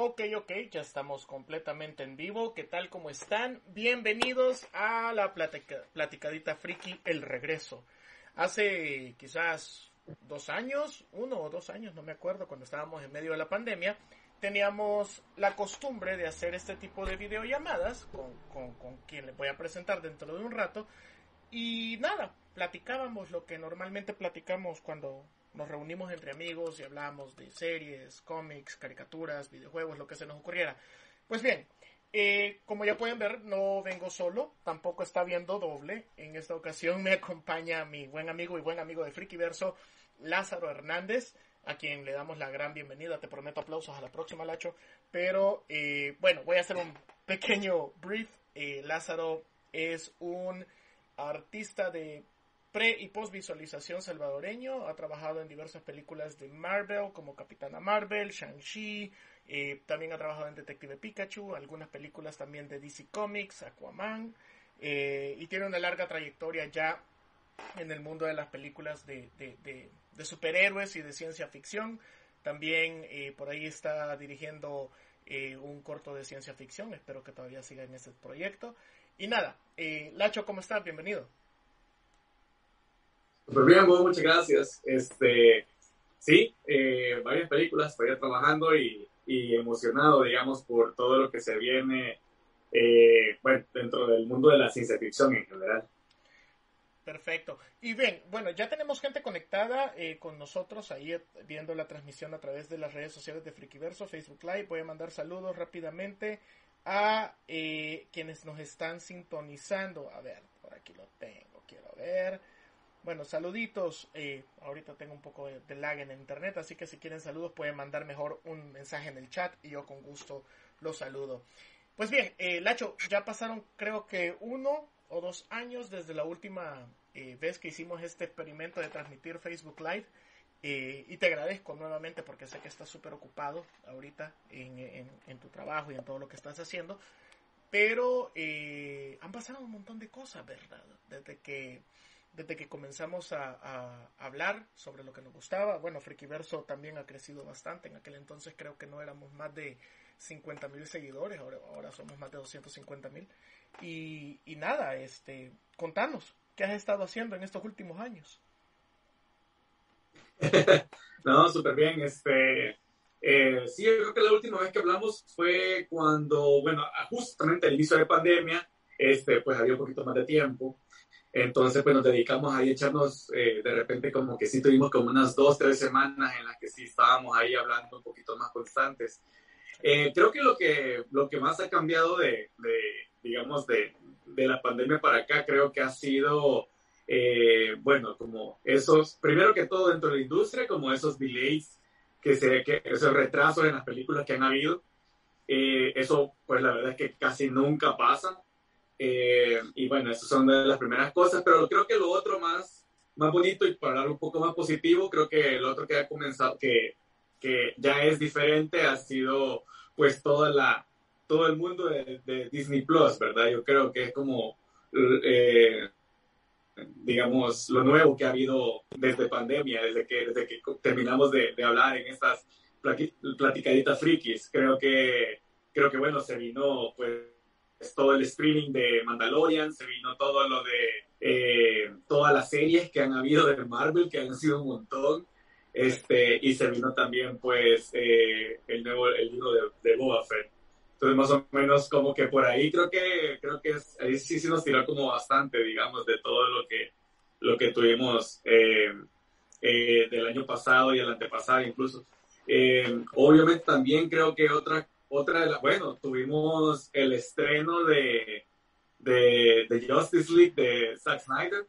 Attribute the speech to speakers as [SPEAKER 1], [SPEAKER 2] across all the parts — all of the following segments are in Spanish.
[SPEAKER 1] Ok, ok, ya estamos completamente en vivo. ¿Qué tal? ¿Cómo están? Bienvenidos a la platicadita friki, el regreso. Hace quizás dos años, uno o dos años, no me acuerdo, cuando estábamos en medio de la pandemia, teníamos la costumbre de hacer este tipo de videollamadas con, con, con quien les voy a presentar dentro de un rato. Y nada, platicábamos lo que normalmente platicamos cuando nos reunimos entre amigos y hablamos de series, cómics, caricaturas, videojuegos, lo que se nos ocurriera. Pues bien, eh, como ya pueden ver, no vengo solo, tampoco está viendo doble. En esta ocasión me acompaña mi buen amigo y buen amigo de Frikiverso, Lázaro Hernández, a quien le damos la gran bienvenida. Te prometo aplausos a la próxima, Lacho. Pero eh, bueno, voy a hacer un pequeño brief. Eh, Lázaro es un artista de pre y post visualización salvadoreño. Ha trabajado en diversas películas de Marvel como Capitana Marvel, Shang-Chi. Eh, también ha trabajado en Detective Pikachu, algunas películas también de DC Comics, Aquaman. Eh, y tiene una larga trayectoria ya en el mundo de las películas de, de, superhéroes y de ciencia ficción. También eh, por ahí está dirigiendo un corto de ciencia ficción. Espero que todavía siga en ese proyecto. Y nada, Lacho, ¿cómo estás? Bienvenido.
[SPEAKER 2] Pues bien, muchas gracias. Este, sí, eh, varias películas, estoy trabajando y, emocionado, digamos, por todo lo que se viene eh, dentro del mundo de la ciencia ficción en general.
[SPEAKER 1] Perfecto. Y bien, bueno, ya tenemos gente conectada eh, con nosotros ahí viendo la transmisión a través de las redes sociales de Frikiverso, Facebook Live. Voy a mandar saludos rápidamente a quienes nos están sintonizando. A ver, por aquí lo tengo, quiero ver. Bueno, saluditos. Eh, ahorita tengo un poco de, lag en internet, así que si quieren saludos pueden mandar mejor un mensaje en el chat y yo con gusto los saludo. Pues bien, eh, Lacho, ya pasaron creo que uno o dos años desde la última eh, vez que hicimos este experimento de transmitir Facebook Live. y te agradezco nuevamente porque sé que estás súper ocupado ahorita en, en, tu trabajo y en todo lo que estás haciendo. Pero han pasado un montón de cosas, ¿verdad? Desde que desde que comenzamos a, hablar sobre lo que nos gustaba. Bueno, Frikiverso también ha crecido bastante. En aquel entonces creo que no éramos más de 50 mil seguidores, ahora, ahora, somos más de 250 mil. Y, y, nada, este, contanos, ¿qué has estado haciendo en estos últimos años?
[SPEAKER 2] no, súper bien. Este, eh, sí, yo creo que la última vez que hablamos fue cuando, bueno, justamente al inicio de pandemia, este, pues había un poquito más de tiempo. Entonces, pues nos dedicamos ahí a echarnos, eh, de repente como que sí tuvimos como unas dos, tres semanas en las que sí estábamos ahí hablando un poquito más constantes. Eh, creo que lo, que lo que más ha cambiado de, de digamos, de, de, la pandemia para acá, creo que ha sido, eh, bueno, como esos, primero que todo dentro de la industria, como esos delays, que se, que esos retrasos en las películas que han habido. eso, pues la verdad es que casi nunca pasa. Eh, y bueno, esas son de las primeras cosas, pero creo que lo otro más, más bonito y para hablar un poco más positivo, creo que lo otro que ha comenzado, que, que ya es diferente, ha sido pues toda la, todo el mundo de, Disney Plus, ¿verdad? Yo creo que es como, eh, digamos, lo nuevo que ha habido desde pandemia, desde que, desde que terminamos de, de hablar en estas platicaditas frikis. Creo que, creo que bueno, se vino pues todo el streaming de Mandalorian, se vino todo lo de eh, todas las series que han habido de Marvel, que han sido un montón, este, y se vino también pues eh, el nuevo el libro de, de Boba Fett. Entonces más o menos como que por ahí creo que creo que ahí sí, sí nos tiró como bastante, digamos, de todo lo que lo que tuvimos eh, del año pasado y el antepasado incluso. obviamente también creo que otra otra de las, bueno, tuvimos el estreno de, de, Justice League de Zack Snyder.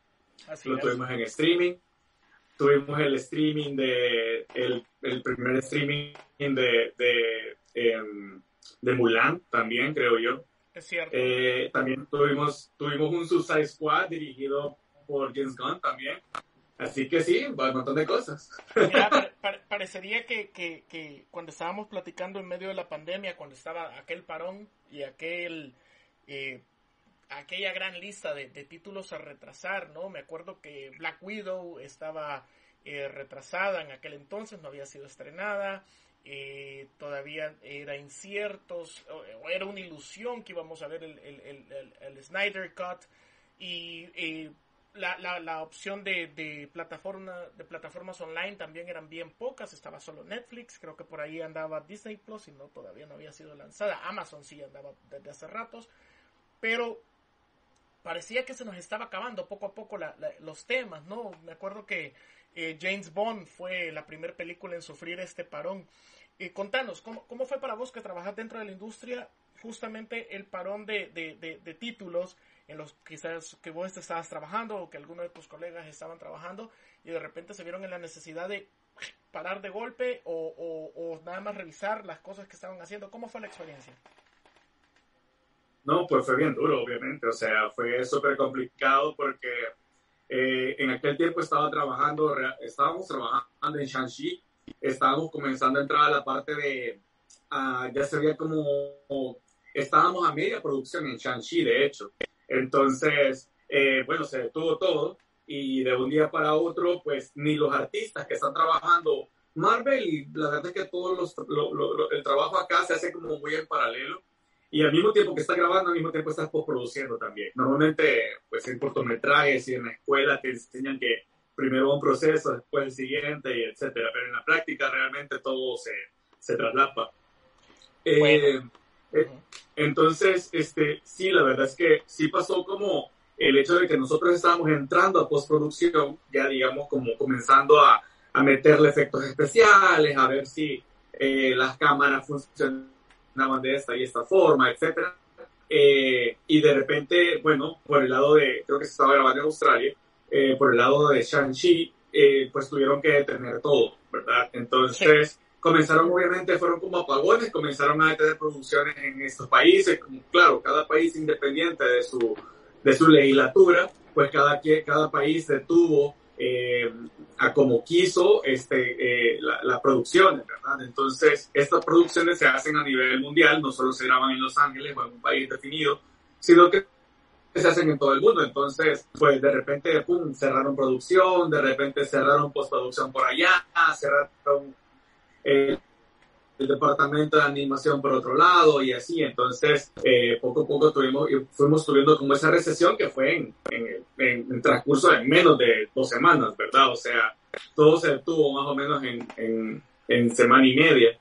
[SPEAKER 2] Lo tuvimos en streaming. Tuvimos el streaming de, el, el primer streaming de, de, em, de Mulan también, creo yo.
[SPEAKER 1] Es cierto.
[SPEAKER 2] Eh, también tuvimos, tuvimos un Suicide Squad dirigido por James Gunn también. Así que sí, un montón de cosas.
[SPEAKER 1] parecería que, que, que, cuando estábamos platicando en medio de la pandemia, cuando estaba aquel parón y aquel eh, aquella gran lista de, títulos a retrasar, ¿no? Me acuerdo que Black Widow estaba eh, retrasada en aquel entonces, no había sido estrenada. eh, todavía era incierto, o era una ilusión que íbamos a ver el, el, el, Snyder Cut y la, la, la, opción de, de, plataforma, de plataformas online también eran bien pocas, estaba solo Netflix, creo que por ahí andaba Disney Plus y no todavía no había sido lanzada, Amazon sí andaba desde hace ratos, pero parecía que se nos estaba acabando poco a poco los temas, ¿no? Me acuerdo que eh, James Bond fue la primera película en sufrir este parón. Eh, contanos, ¿cómo, ¿cómo fue para vos que trabajas dentro de la industria justamente el parón de, de, de, títulos en los quizás que vos estabas trabajando o que algunos de tus colegas estaban trabajando y de repente se vieron en la necesidad de parar de golpe o, o, o nada más revisar las cosas que estaban haciendo? ¿Cómo fue la experiencia?
[SPEAKER 2] No, pues fue bien duro, obviamente. O sea, fue súper complicado porque eh, en aquel tiempo estaba trabajando, estábamos trabajando en Shanxi, estábamos comenzando a entrar a la parte de, uh, ya se veía como, estábamos a media producción en Shanxi, de hecho. Entonces, eh, bueno, se detuvo todo y de un día para otro, pues ni los artistas que están trabajando Marvel y la verdad es que todo los, el trabajo acá se hace como muy en paralelo y al mismo tiempo que estás grabando, al mismo tiempo estás postproduciendo también. Normalmente, pues en cortometrajes y en la escuela te enseñan que primero un proceso, después el siguiente, y etcétera. Pero en la práctica realmente todo se, se traslapa. Eh, eh, entonces, este, sí, la verdad es que sí pasó como el hecho de que nosotros estábamos entrando a postproducción, ya digamos como comenzando a, a meterle efectos especiales, a ver si eh, las cámaras funcionan de esta y esta forma, etcétera. Eh, y de repente, bueno, por el lado de, creo que se estaba grabando en Australia, eh, por el lado de Shang-Chi, eh, pues tuvieron que detener todo, ¿verdad? Entonces, comenzaron, obviamente, fueron como apagones, comenzaron a detener producciones en estos países, como, claro, cada país independiente de su, de su legislatura, pues cada, cada país detuvo eh, a como quiso este, eh, la, la, producción, ¿verdad? Entonces, estas producciones se hacen a nivel mundial, no solo se graban en Los Ángeles o en un país definido, sino que se hacen en todo el mundo. Entonces, pues de repente, pum, cerraron producción, de repente cerraron postproducción por allá, cerraron el departamento de animación por otro lado y así. Entonces, eh, poco a poco tuvimos, fuimos tuviendo como esa recesión que fue en, en, en, transcurso de menos de dos semanas, ¿verdad? O sea, todo se detuvo más o menos en, en semana y media.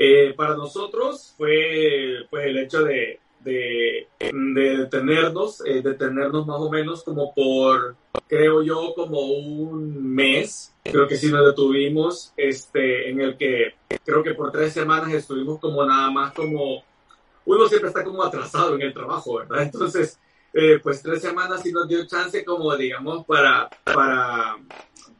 [SPEAKER 2] Eh, para nosotros fue pues, el hecho de, de, de detenernos, eh, detenernos más o menos como por, creo yo, como un mes. Creo que sí nos detuvimos, este, en el que creo que por tres semanas estuvimos como nada más como, uno siempre está como atrasado en el trabajo, ¿verdad? Entonces, eh, pues tres semanas sí nos dio chance como, digamos, para, para,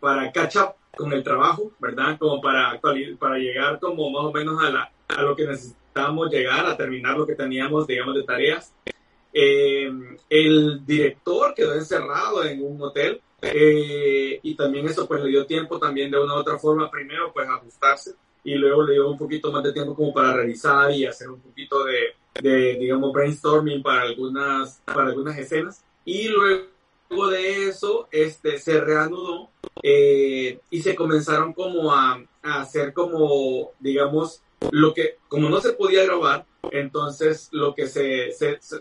[SPEAKER 2] para catch up con el trabajo, ¿verdad? Como para, para llegar como más o menos a, la, a lo que necesitamos llegar a terminar lo que teníamos, digamos, de tareas. Eh, el director quedó encerrado en un hotel eh, y también eso pues le dio tiempo también de una u otra forma primero pues ajustarse y luego le dio un poquito más de tiempo como para revisar y hacer un poquito de, de digamos brainstorming para algunas para algunas escenas y luego de eso este se reanudó eh, y se comenzaron como a, a hacer como digamos lo que, como no se podía grabar, entonces lo que se,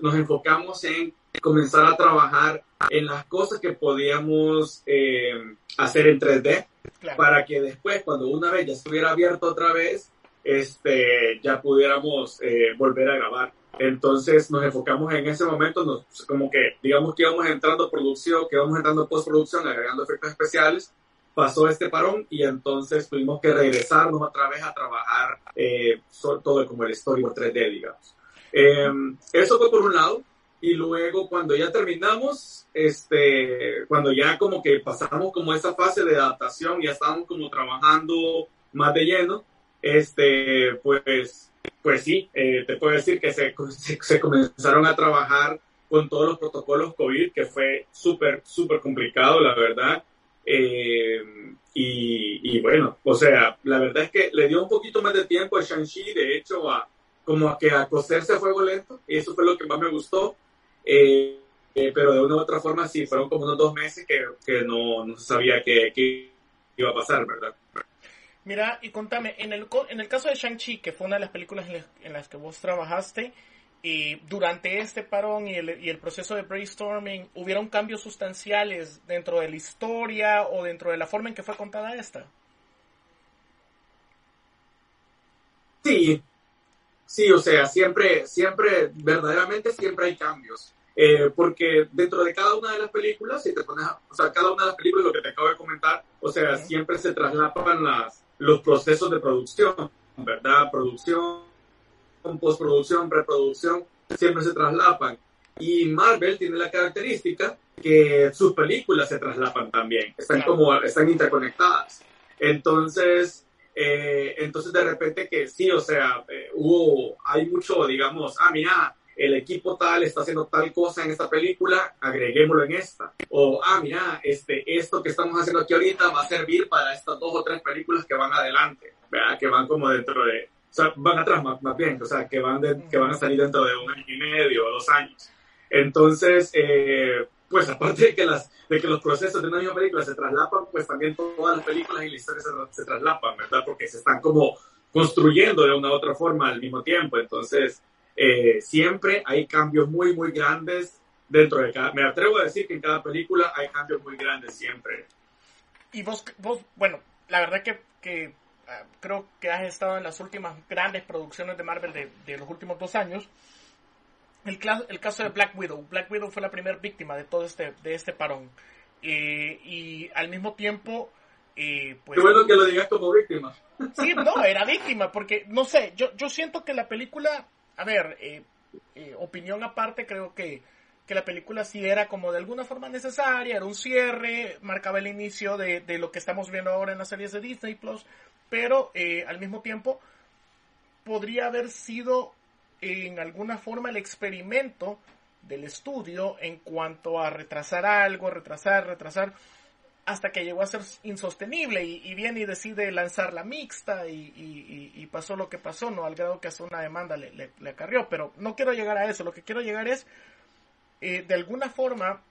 [SPEAKER 2] nos enfocamos en comenzar a trabajar en las cosas que podíamos eh, hacer en 3D para que después, cuando una vez ya estuviera abierto otra vez, este, ya pudiéramos eh, volver a grabar. Entonces nos enfocamos en ese momento, nos, como que digamos que íbamos entrando producción, que íbamos entrando postproducción, agregando efectos especiales pasó este parón y entonces tuvimos que regresarnos otra vez a trabajar eh, todo como el storyboard 3D, digamos. Em, eso fue por un lado. Y luego cuando ya terminamos, este, cuando ya como que pasamos como esa fase de adaptación, ya estábamos como trabajando más de lleno, este, pues, pues sí, eh, te puedo decir que se, se, comenzaron a trabajar con todos los protocolos COVID, que fue súper, súper complicado, la verdad. Eh, y, bueno, o sea, la verdad es que le dio un poquito más de tiempo a Shang-Chi, de hecho, a, como a que a coserse a fuego lento, y eso fue lo que más me gustó. Eh, eh, pero de una u otra forma sí, fueron como unos dos meses que, que no, no sabía qué iba a pasar, ¿verdad?
[SPEAKER 1] Mira, y contame, en el, en el caso de Shang-Chi, que fue una de las películas en las que vos trabajaste, y durante este parón y el, y el, proceso de brainstorming, ¿hubieron cambios sustanciales dentro de la historia o dentro de la forma en que fue contada esta?
[SPEAKER 2] Sí, sí, o sea, siempre, siempre, verdaderamente siempre hay cambios. Eh, porque dentro de cada una de las películas, si te pones, o sea, cada una de las películas, lo que te acabo de comentar, o sea, siempre se traslapan las, los procesos de producción, ¿verdad? Producción, postproducción, preproducción, siempre se traslapan. Y Marvel tiene la característica que sus películas se traslapan también, están como, están interconectadas. Entonces, eh, entonces de repente que sí, o sea, eh, hubo, hay mucho, digamos, ah, mira, el equipo tal está haciendo tal cosa en esta película, agreguémoslo en esta. O, ah, mira, este, esto que estamos haciendo aquí ahorita va a servir para estas dos o tres películas que van adelante, ¿verdad? que van como dentro de, o sea, van atrás más, más bien, o sea, que van, que van a salir dentro de un año y medio o dos años. Entonces, eh, pues aparte de que, las, de que los procesos de una misma película se traslapan, pues también todas las películas y la historia se, se traslapan, ¿verdad? Porque se están como construyendo de una u otra forma al mismo tiempo. Entonces, eh, siempre hay cambios muy, muy grandes dentro de cada... Me atrevo a decir que en cada película hay cambios muy grandes siempre.
[SPEAKER 1] Y vos, vos bueno, la verdad que, que ah, creo que has estado en las últimas grandes producciones de Marvel de, de los últimos dos años. El, el, caso de Black Widow. Black Widow fue la primera víctima de todo este, de este parón. Eh, y al mismo tiempo... Eh, pues,
[SPEAKER 2] Qué bueno que lo digas como víctima.
[SPEAKER 1] Sí, no, era víctima, porque, no sé, yo, yo siento que la película a ver, eh, eh, opinión aparte, creo que, que, la película sí era como de alguna forma necesaria, era un cierre, marcaba el inicio de, de lo que estamos viendo ahora en las series de Disney Plus, pero eh, al mismo tiempo podría haber sido en alguna forma el experimento del estudio en cuanto a retrasar algo, retrasar, retrasar hasta que llegó a ser insostenible y, viene y decide lanzar la mixta y, pasó lo que pasó, ¿no? Al grado que hasta una demanda le, acarrió, pero no quiero llegar a eso, lo que quiero llegar es, eh, de alguna forma,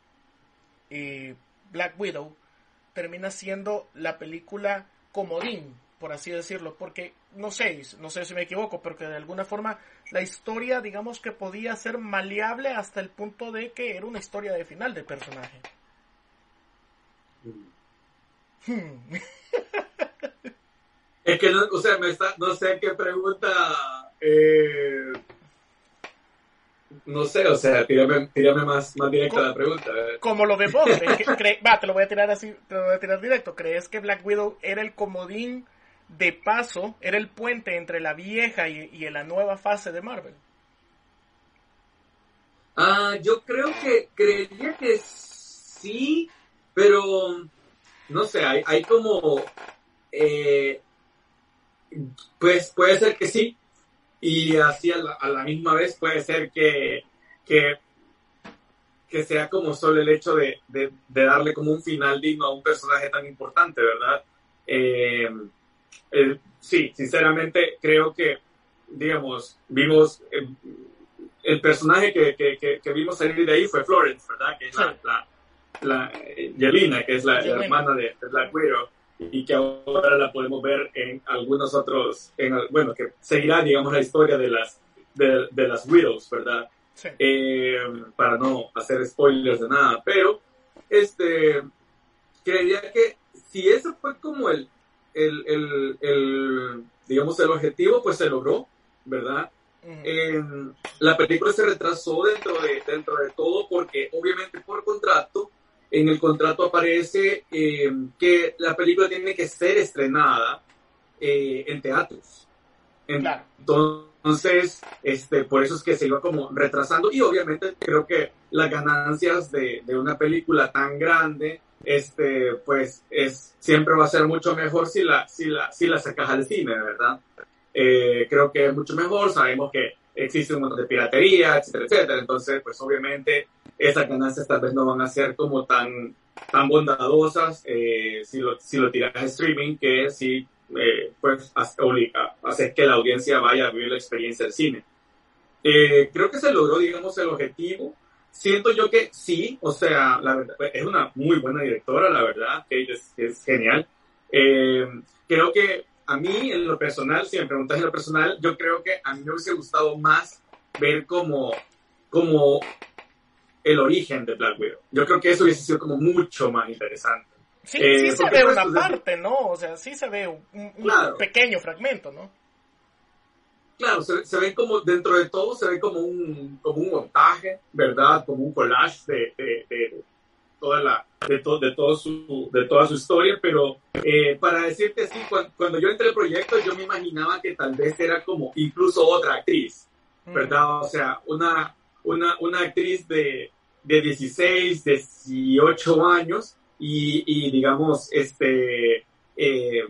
[SPEAKER 1] eh, Black Widow termina siendo la película comodín, por así decirlo, porque no sé, no sé si me equivoco, pero que de alguna forma la historia, digamos que podía ser maleable hasta el punto de que era una historia de final del personaje.
[SPEAKER 2] Es que no, o sea, me está, no sé qué pregunta. Eh, no sé, o sea, tírame, más, más directa la pregunta.
[SPEAKER 1] Como lo ves vos, va, te lo voy a tirar así, te lo voy a tirar directo. ¿Crees que Black Widow era el comodín de paso, era el puente entre la vieja y, y la nueva fase de Marvel?
[SPEAKER 2] Ah, yo creo que creería que sí, pero no sé, hay, hay como, eh, pues puede ser que sí, y así a la, misma vez puede ser que, que, sea como solo el hecho de, darle como un final digno a un personaje tan importante, ¿verdad? Eh, sí, sinceramente creo que, digamos, vimos... el personaje que, vimos salir de ahí fue Florence, ¿verdad? Que es la, la Yelena, que es la, hermana de, Black Widow, y que ahora la podemos ver en algunos otros, en, bueno, que seguirá, digamos, la historia de las, de, las Widows, ¿verdad? Eh, para no hacer spoilers de nada, pero, este, creería que si ese fue como el, el, el, digamos, el objetivo, pues se logró, ¿verdad? la película se retrasó dentro de, dentro de todo porque obviamente por contrato en el contrato aparece eh, que la película tiene que ser estrenada eh, en teatros. Entonces, este, por eso es que se iba como retrasando y obviamente creo que las ganancias de, de una película tan grande, este, pues es, siempre va a ser mucho mejor si la, si la, si la sacas al cine, ¿verdad? Eh, creo que es mucho mejor, sabemos que existe un montón de piratería, etcétera, etcétera, entonces, pues obviamente esas ganancias tal vez no van a ser como tan, tan bondadosas eh, si, lo, si lo tiras a streaming que si eh, pues hacer que la audiencia vaya a vivir la experiencia del cine. Eh, creo que se logró, digamos, el objetivo. Siento yo que sí, o sea, la verdad, es una muy buena directora, la verdad, que es, es genial. creo que a mí en lo personal, si me preguntas en lo personal, yo creo que a mí me hubiese gustado más ver como, como el origen de Black Widow. Yo creo que eso hubiese sido como mucho más interesante.
[SPEAKER 1] Sí, eh, sí se ve una parte, ¿no? O sea, sí se ve un, pequeño fragmento, ¿no?
[SPEAKER 2] Claro, se, ve como, dentro de todo, se ve como un, como un montaje, ¿verdad? Como un collage de, de, toda la, de, de, todo su, de toda su historia, pero eh, para decirte así, cuando, yo entré al proyecto, yo me imaginaba que tal vez era como incluso otra actriz, ¿verdad? O sea, una, una, una actriz de, de 16, 18 años y, digamos, este, eh,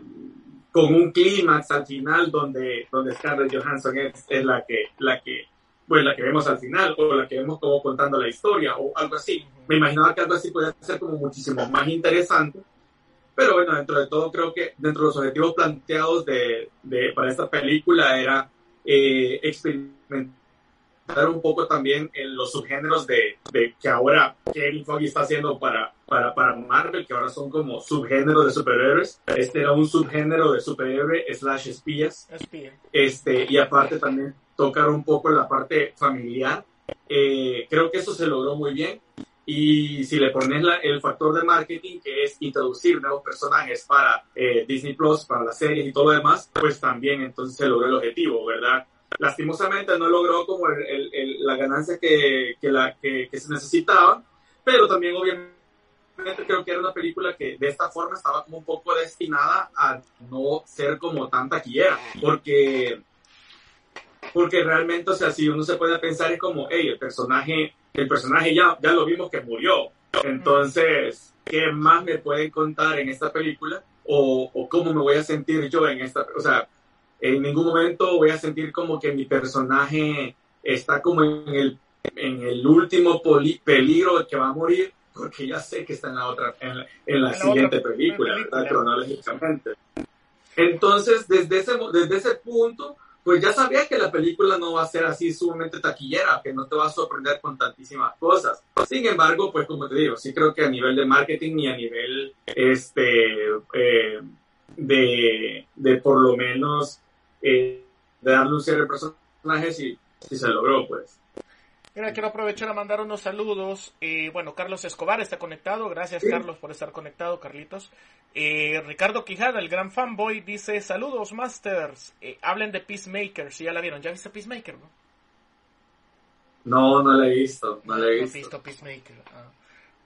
[SPEAKER 2] con un clímax al final donde, donde Scarlett Johansson es, es, la que, la que, pues la que vemos al final o la que vemos como contando la historia o algo así. Me imaginaba que algo así podía ser como muchísimo más interesante. Pero bueno, dentro de todo creo que dentro de los objetivos planteados de, de para esta película era eh, experimentar un poco también en los subgéneros de, de que ahora Kevin Foggy está haciendo para, para, para Marvel, que ahora son como subgéneros de superhéroes. Este era un subgénero de superhéroe slash espías. Este, y aparte también tocar un poco la parte familiar. Eh, creo que eso se logró muy bien. Y si le pones el factor de marketing, que es introducir nuevos personajes para eh, Disney Plus, para las series y todo lo demás, pues también entonces se logró el objetivo, ¿verdad? Lastimosamente no logró como el, el, la ganancia que, que, se necesitaba, pero también obviamente creo que era una película que de esta forma estaba como un poco destinada a no ser como tan taquillera, porque, porque realmente, o sea, si uno se puede pensar es como, hey, el personaje, el personaje ya, ya lo vimos que murió, entonces, ¿qué más me pueden contar en esta película? O, o cómo me voy a sentir yo en esta, o sea, en ningún momento voy a sentir como que mi personaje está como en el, en el último peligro de que va a morir, porque ya sé que está en la otra, en la, siguiente película, ¿verdad? Cronológicamente. Entonces, desde ese, desde ese punto, pues ya sabía que la película no va a ser así sumamente taquillera, que no te va a sorprender con tantísimas cosas. Sin embargo, pues como te digo, sí creo que a nivel de marketing y a nivel este eh, de, de por lo menos eh, de darle un cierre personajes y si se logró, pues.
[SPEAKER 1] Mira, quiero aprovechar a mandar unos saludos. Eh, bueno, Carlos Escobar está conectado. Gracias, Carlos, por estar conectado, Carlitos. Eh, Ricardo Quijada, el gran fanboy, dice: Saludos, Masters. Eh, hablen de Peacemaker. Si ya la vieron, ¿ya viste Peacemaker, no?
[SPEAKER 2] No, no la he visto. No la he visto.
[SPEAKER 1] visto Peacemaker. Ah.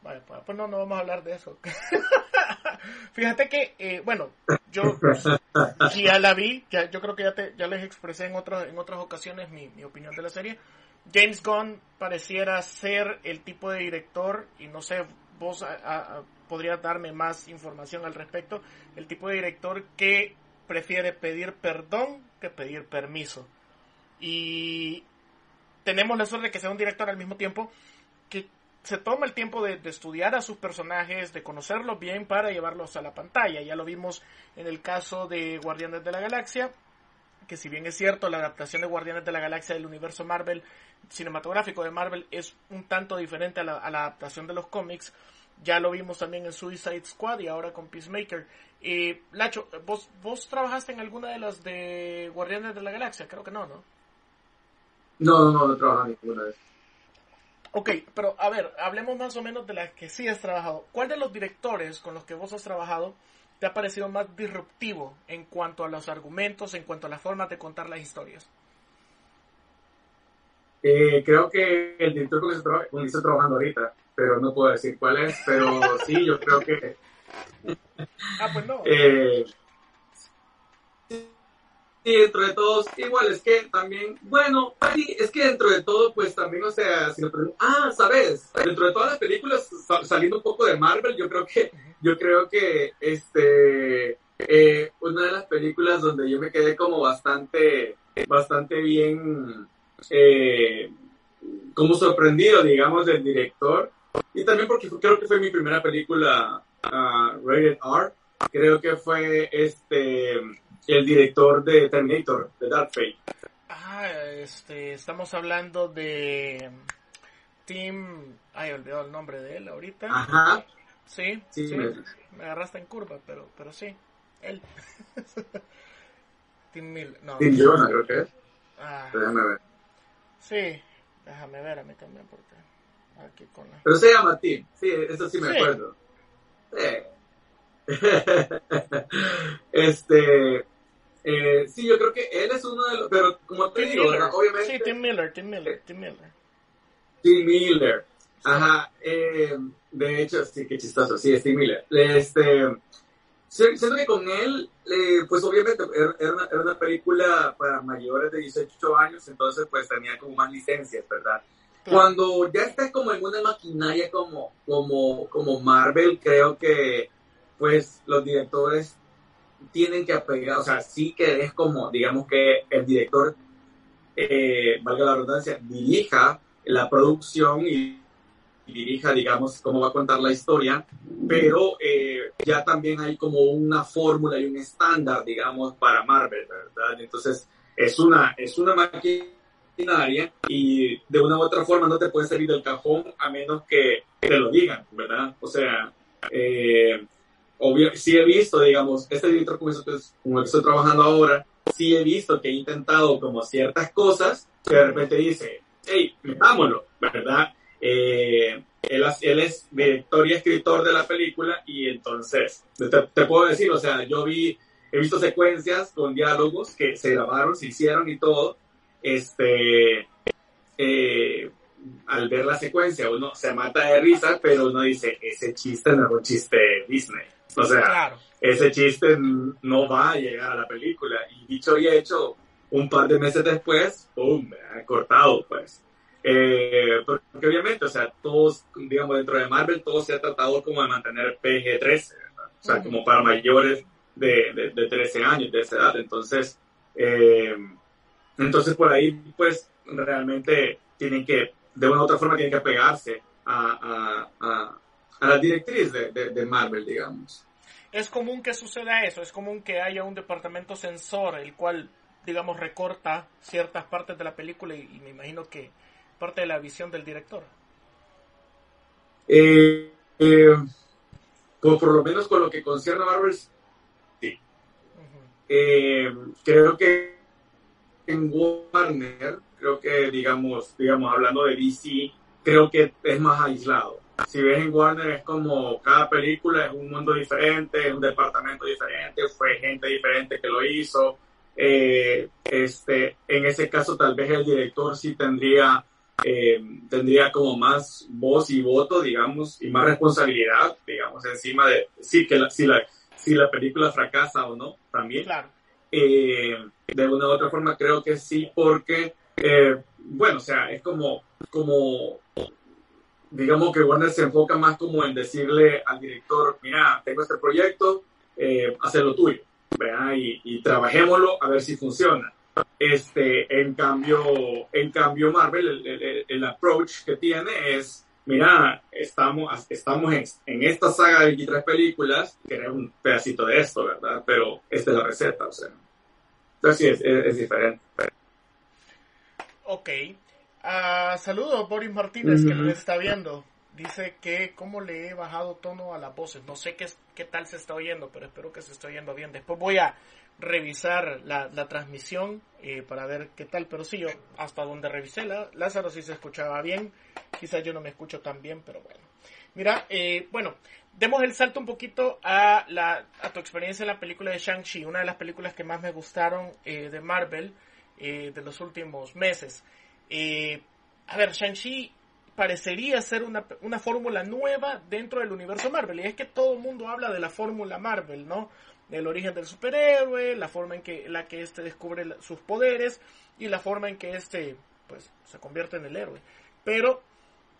[SPEAKER 1] Vale, pues, pues no, no vamos a hablar de eso. Fíjate que, eh, bueno, yo ya la vi, ya, yo creo que ya, te, ya les expresé en, otras en otras ocasiones mi, mi opinión de la serie. James Gunn pareciera ser el tipo de director, y no sé, vos podrías darme más información al respecto, el tipo de director que prefiere pedir perdón que pedir permiso. Y tenemos la suerte de que sea un director al mismo tiempo que se toma el tiempo de, estudiar a sus personajes, de conocerlos bien para llevarlos a la pantalla. Ya lo vimos en el caso de Guardianes de la Galaxia, que si bien es cierto, la adaptación de Guardianes de la Galaxia del universo Marvel, cinematográfico de Marvel, es un tanto diferente a la, adaptación de los cómics. Ya lo vimos también en Suicide Squad y ahora con Peacemaker. Eh, Lacho, ¿vos, ¿vos trabajaste en alguna de las de Guardianes de la Galaxia? Creo que no, ¿no?
[SPEAKER 2] No, no, no, no trabajé en ninguna de esas.
[SPEAKER 1] Ok, pero a ver, hablemos más o menos de las que sí has trabajado. ¿Cuál de los directores con los que vos has trabajado te ha parecido más disruptivo en cuanto a los argumentos, en cuanto a la forma de contar las historias?
[SPEAKER 2] Eh, creo que el director con el que estoy trabajando ahorita, pero no puedo decir cuál es, pero sí, yo creo que...
[SPEAKER 1] ah, pues no.
[SPEAKER 2] Eh, Sí, dentro de todos, igual es que también, bueno, sí, es que dentro de todo, pues también, o sea, si me ah, sabes, dentro de todas las películas, saliendo un poco de Marvel, yo creo que, yo creo que, este, eh, una de las películas donde yo me quedé como bastante, bastante bien, eh, como sorprendido, digamos, del director, y también porque creo que fue mi primera película uh, rated R, creo que fue, este, el director de Terminator, de Dark Fate.
[SPEAKER 1] Ah, este, estamos hablando de Tim, ay, olvidado el nombre de él ahorita.
[SPEAKER 2] Ajá.
[SPEAKER 1] Sí, sí, Me... agarraste en curva, pero, pero sí, él. Tim Miller. No,
[SPEAKER 2] Tim. Jonah, creo que es.
[SPEAKER 1] Ah,
[SPEAKER 2] Déjame ver.
[SPEAKER 1] sí, déjame ver a mí también porque aquí con la...
[SPEAKER 2] Pero se llama Tim. Sí, eso sí me
[SPEAKER 1] Sí.
[SPEAKER 2] acuerdo. Sí. este. Eh, sí, yo creo que él es uno de los. Pero como te
[SPEAKER 1] Tim
[SPEAKER 2] digo,
[SPEAKER 1] Miller.
[SPEAKER 2] obviamente.
[SPEAKER 1] Sí, Tim Miller, Tim Miller, Tim Miller.
[SPEAKER 2] Tim Miller. Ajá. eh, de hecho, sí, qué chistoso. Sí, es Tim Miller. Este. Siento que con él, eh, pues obviamente era era una, era una película para mayores de 18 años, entonces pues tenía como más licencias, ¿verdad?
[SPEAKER 1] Claro.
[SPEAKER 2] Cuando ya estás como en una maquinaria como, como, como Marvel, creo que pues los directores tienen que apegar, o sea, sí que es como, digamos que el director, eh, valga la redundancia, dirija la producción y, dirija, digamos, cómo va a contar la historia, pero eh, ya también hay como una fórmula y un estándar, digamos, para Marvel, ¿verdad? Entonces, es una, es una maquinaria y de una u otra forma no te puede salir del cajón a menos que te lo digan, ¿verdad? O sea, eh, obvio, sí he visto, digamos, este director con con el que estoy trabajando ahora, sí he visto que he intentado como ciertas cosas que de repente dice, hey, metámoslo, ¿verdad? Eh, él, él, es director y escritor de la película y entonces, te, te, puedo decir, o sea, yo vi, he visto secuencias con diálogos que se grabaron, se hicieron y todo, este, eh, al ver la secuencia uno se mata de risa, pero uno dice, ese chiste no es un chiste Disney. O sea,
[SPEAKER 1] claro.
[SPEAKER 2] ese chiste no va a llegar a la película. Y dicho y hecho, un par de meses después, ¡pum! cortado, pues. Eh, porque obviamente, o sea, todos, digamos, dentro de Marvel, todo se ha tratado como de mantener PG-13, o sea, uh -huh. como para mayores de, de, de, 13 años, de esa edad. Entonces, eh, entonces por ahí, pues, realmente tienen que, de una u otra forma, tienen que apegarse a, a, a, a la directriz de, de, Marvel, digamos.
[SPEAKER 1] Es común que suceda eso, es común que haya un departamento censor, el cual, digamos, recorta ciertas partes de la película y, y me imagino que parte de la visión del director.
[SPEAKER 2] Eh, eh, pues por lo menos con lo que concierne a Marvel, sí. Uh -huh. eh, creo que en Warner, creo que digamos, digamos, hablando de DC, creo que es más aislado. Si ves en Warner es como cada película es un mundo diferente, es un departamento diferente, fue gente diferente que lo hizo. Eh, este, en ese caso tal vez el director sí tendría eh, tendría como más voz y voto, digamos, y más responsabilidad, digamos, encima de sí, que la, si, la, si la película fracasa o no, también.
[SPEAKER 1] Claro.
[SPEAKER 2] Eh, de una u otra forma creo que sí, porque, eh, bueno, o sea, es como, como, digamos que Warner se enfoca más como en decirle al director, mira, tengo este proyecto, eh, lo tuyo, ¿verdad? Y, y trabajémoslo a ver si funciona. Este, en cambio, en cambio Marvel, el, el, el, approach que tiene es, mira, estamos, estamos en, en, esta saga de 23 películas, queremos un pedacito de esto, ¿verdad? Pero esta es la receta, o sea. Entonces sí, es, es, es diferente.
[SPEAKER 1] Ok. Uh, saludos, Boris Martínez, uh -huh. que lo está viendo. Dice que cómo le he bajado tono a las voces. No sé qué, qué tal se está oyendo, pero espero que se esté oyendo bien. Después voy a revisar la, la transmisión eh, para ver qué tal, pero sí, yo hasta donde revisé, la, Lázaro sí se escuchaba bien, quizás yo no me escucho tan bien, pero bueno. Mira, eh, bueno, demos el salto un poquito a, la, a tu experiencia en la película de Shang-Chi, una de las películas que más me gustaron eh, de Marvel de los últimos meses. a ver, Shang-Chi parecería ser una, una fórmula nueva dentro del universo Marvel, y es que todo el mundo habla de la fórmula Marvel, ¿no? el origen del superhéroe, la forma en que la que este descubre sus poderes y la forma en que este pues se convierte en el héroe. Pero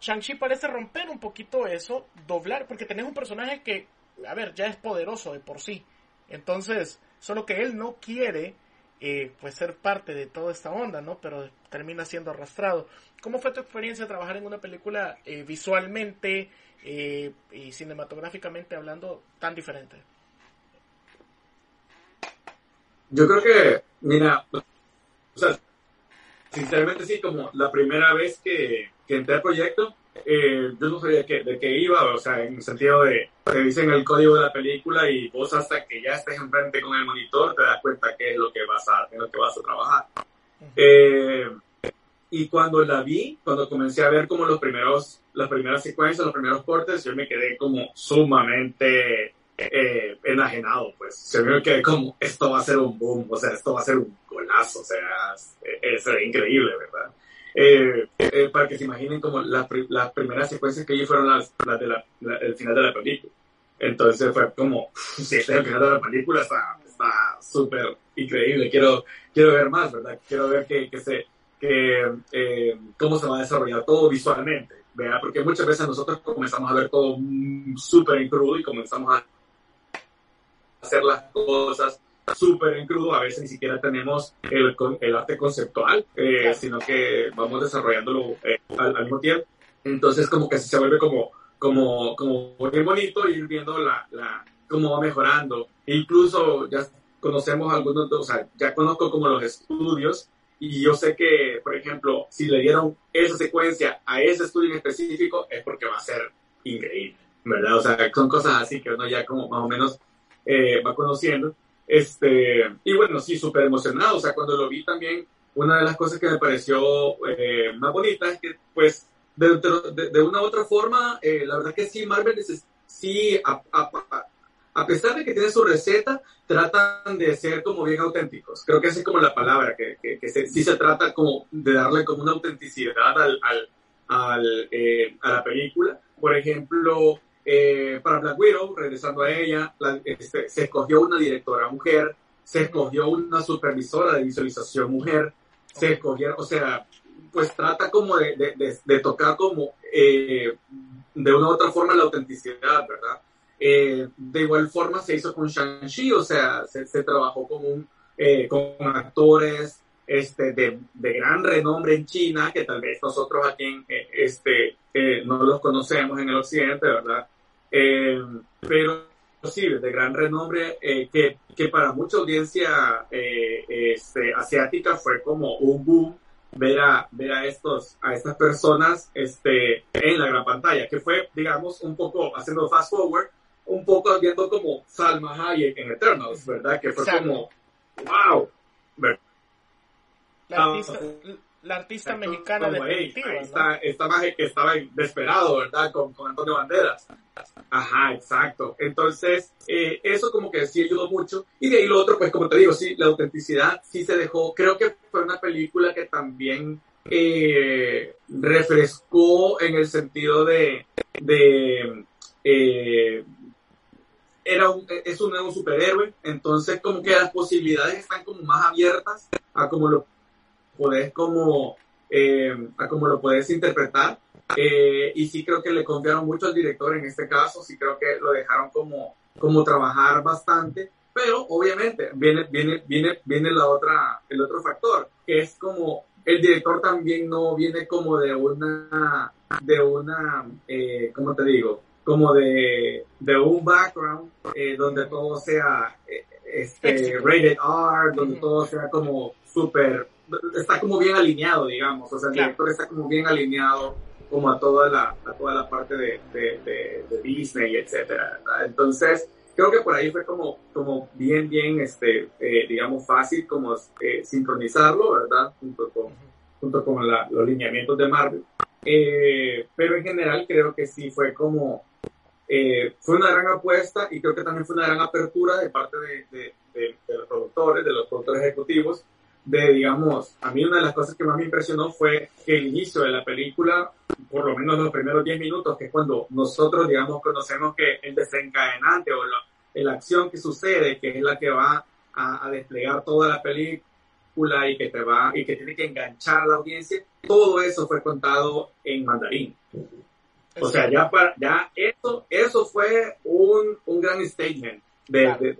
[SPEAKER 1] Shang-Chi parece romper un poquito eso, doblar, porque tenés un personaje que, a ver, ya es poderoso de por sí. Entonces, solo que él no quiere eh, pues ser parte de toda esta onda, ¿no? Pero termina siendo arrastrado. ¿Cómo fue tu experiencia trabajar en una película eh, visualmente eh, y cinematográficamente hablando tan diferente?
[SPEAKER 2] Yo creo que, mira, o sea, sinceramente sí, como la primera vez que, que entré al proyecto, eh, yo no sabía de, de qué iba, o sea, en el sentido de, te dicen el código de la película y vos hasta que ya estés enfrente con el monitor te das cuenta qué es lo que vas a, lo que vas a trabajar. Eh, y cuando la vi, cuando comencé a ver como los primeros, las primeras secuencias, los primeros cortes, yo me quedé como sumamente eh, enajenado, pues. Yo me quedé como, esto va a ser un boom, o sea, esto va a ser un golazo, o sea, es, es increíble, ¿verdad? Eh, eh, para que se imaginen como las, las primeras secuencias que vi fueron las, las de la, el final de la película. Entonces fue como, si este es el final de la película, está súper increíble, quiero, quiero ver más, ¿verdad? Quiero ver que, que se, que, eh, cómo se va a desarrollar todo visualmente, ¿verdad? Porque muchas veces nosotros comenzamos a ver todo súper en crudo y comenzamos a hacer las cosas súper en crudo, a veces ni siquiera tenemos el, el arte conceptual, eh, sino que vamos desarrollándolo eh, al, mismo tiempo. Entonces como que se vuelve como, como, como muy bonito ir viendo la, la, cómo va mejorando. Incluso ya conocemos algunos, o sea, ya conozco como los estudios y yo sé que, por ejemplo, si le dieron esa secuencia a ese estudio en específico es porque va a ser increíble, ¿verdad? O sea, son cosas así que uno ya como más o menos eh, va conociendo. Este, y bueno, sí, súper emocionado. O sea, cuando lo vi también, una de las cosas que me pareció eh, más bonita es que, pues, de, de, una u otra forma, eh, la verdad que sí, Marvel sí, a, a, a, pesar de que tiene su receta, tratan de ser como bien auténticos. Creo que esa es como la palabra, que, que, que sí se trata como de darle como una autenticidad al, al eh, a la película. Por ejemplo, eh, para Black Widow, regresando a ella, este, se escogió una directora mujer, se escogió una supervisora de visualización mujer, se escogió, o sea, pues trata como de, de, de, tocar como eh, de una u otra forma la autenticidad, ¿verdad? Eh, de igual forma se hizo con Shang-Chi, o sea, se, se trabajó con, un, eh, con actores este, de, de, gran renombre en China, que tal vez nosotros aquí en, este, eh, no los conocemos en el occidente, ¿verdad? Eh, pero sí, de gran renombre, eh, que, que, para mucha audiencia eh, este, asiática fue como un boom ver a, ver a, estos, a estas personas este, en la gran pantalla, que fue, digamos, un poco, haciendo fast forward, un poco viendo como Salma Hayek en Eternals, ¿verdad? Que fue como, wow.
[SPEAKER 1] La artista, la artista mexicana de
[SPEAKER 2] ahí, está, esta magia que estaba desesperado, ¿verdad? Con, con, Antonio Banderas. Ajá, exacto. Entonces, eh, eso como que sí ayudó mucho. Y de ahí lo otro, pues como te digo, sí, la autenticidad sí se dejó. Creo que fue una película que también eh, refrescó en el sentido de, de eh, era un, es un nuevo superhéroe, entonces como que las posibilidades están como más abiertas a como lo podés como, eh, a como lo puedes interpretar. Eh, y sí creo que le confiaron mucho al director en este caso, sí creo que lo dejaron como, como trabajar bastante, pero obviamente viene, viene, viene, viene la otra, el otro factor, que es como el director también no viene como de una, de una, eh, ¿cómo te digo? Como de, de un background eh, donde todo sea eh, este, rated R, donde todo sea como súper está como bien alineado, digamos, o sea, el director está como bien alineado como a toda la, a toda la parte de, de, de, Disney, etcétera, Entonces, creo que por ahí fue como, como bien, bien, este, eh, digamos, fácil como eh, sincronizarlo, ¿verdad? Junto con, junto con la, los lineamientos de Marvel. Eh, pero en general creo que sí fue como, eh, fue una gran apuesta y creo que también fue una gran apertura de parte de, de los productores, de los productores ejecutivos, de, digamos, a mí una de las cosas que más me impresionó fue que el inicio de la película, por lo menos los primeros 10 minutos, que es cuando nosotros, digamos, conocemos que el desencadenante o la, la acción que sucede, que es la que va a, a, desplegar toda la película y que te va, y que tiene que enganchar a la audiencia, todo eso fue contado en mandarín. O sea, ya para, ya eso, eso fue un, un gran statement de,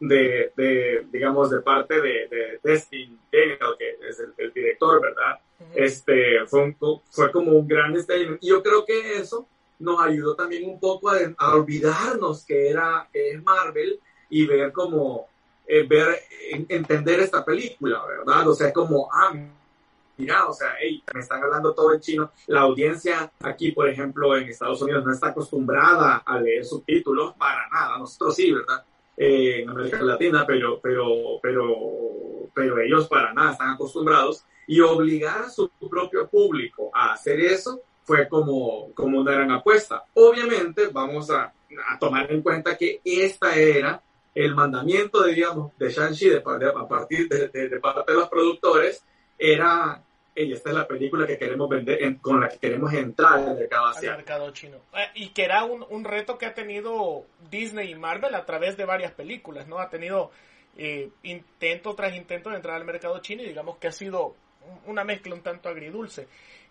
[SPEAKER 2] de, de, digamos, de parte de, de Destin Daniel, que es el, director, ¿verdad? Este, fue, fue como un gran statement. Y yo creo que eso nos ayudó también un poco a, a olvidarnos que era que es Marvel y ver como, eh, ver, entender esta película, ¿verdad? O sea, como, ah, mira, o sea, hey, me están hablando todo en chino. La audiencia aquí, por ejemplo, en Estados Unidos no está acostumbrada a leer subtítulos para nada. Nosotros sí, ¿verdad? Eh, en América Latina, pero, pero, pero, pero ellos para nada están acostumbrados. Y obligar a su propio público a hacer eso fue como, como una gran apuesta. Obviamente, vamos a, a tomar en cuenta que esta era el mandamiento, digamos, de Shang-Chi de, a partir de, de, parte de los productores era, hey, esta es la película que queremos vender, con la que queremos entrar al mercado asiático.
[SPEAKER 1] Al mercado chino. Eh, y que era un, un, reto que ha tenido Disney y Marvel a través de varias películas, ¿no? Ha tenido eh, intento tras intento de entrar al mercado chino y digamos que ha sido una mezcla un tanto agridulce.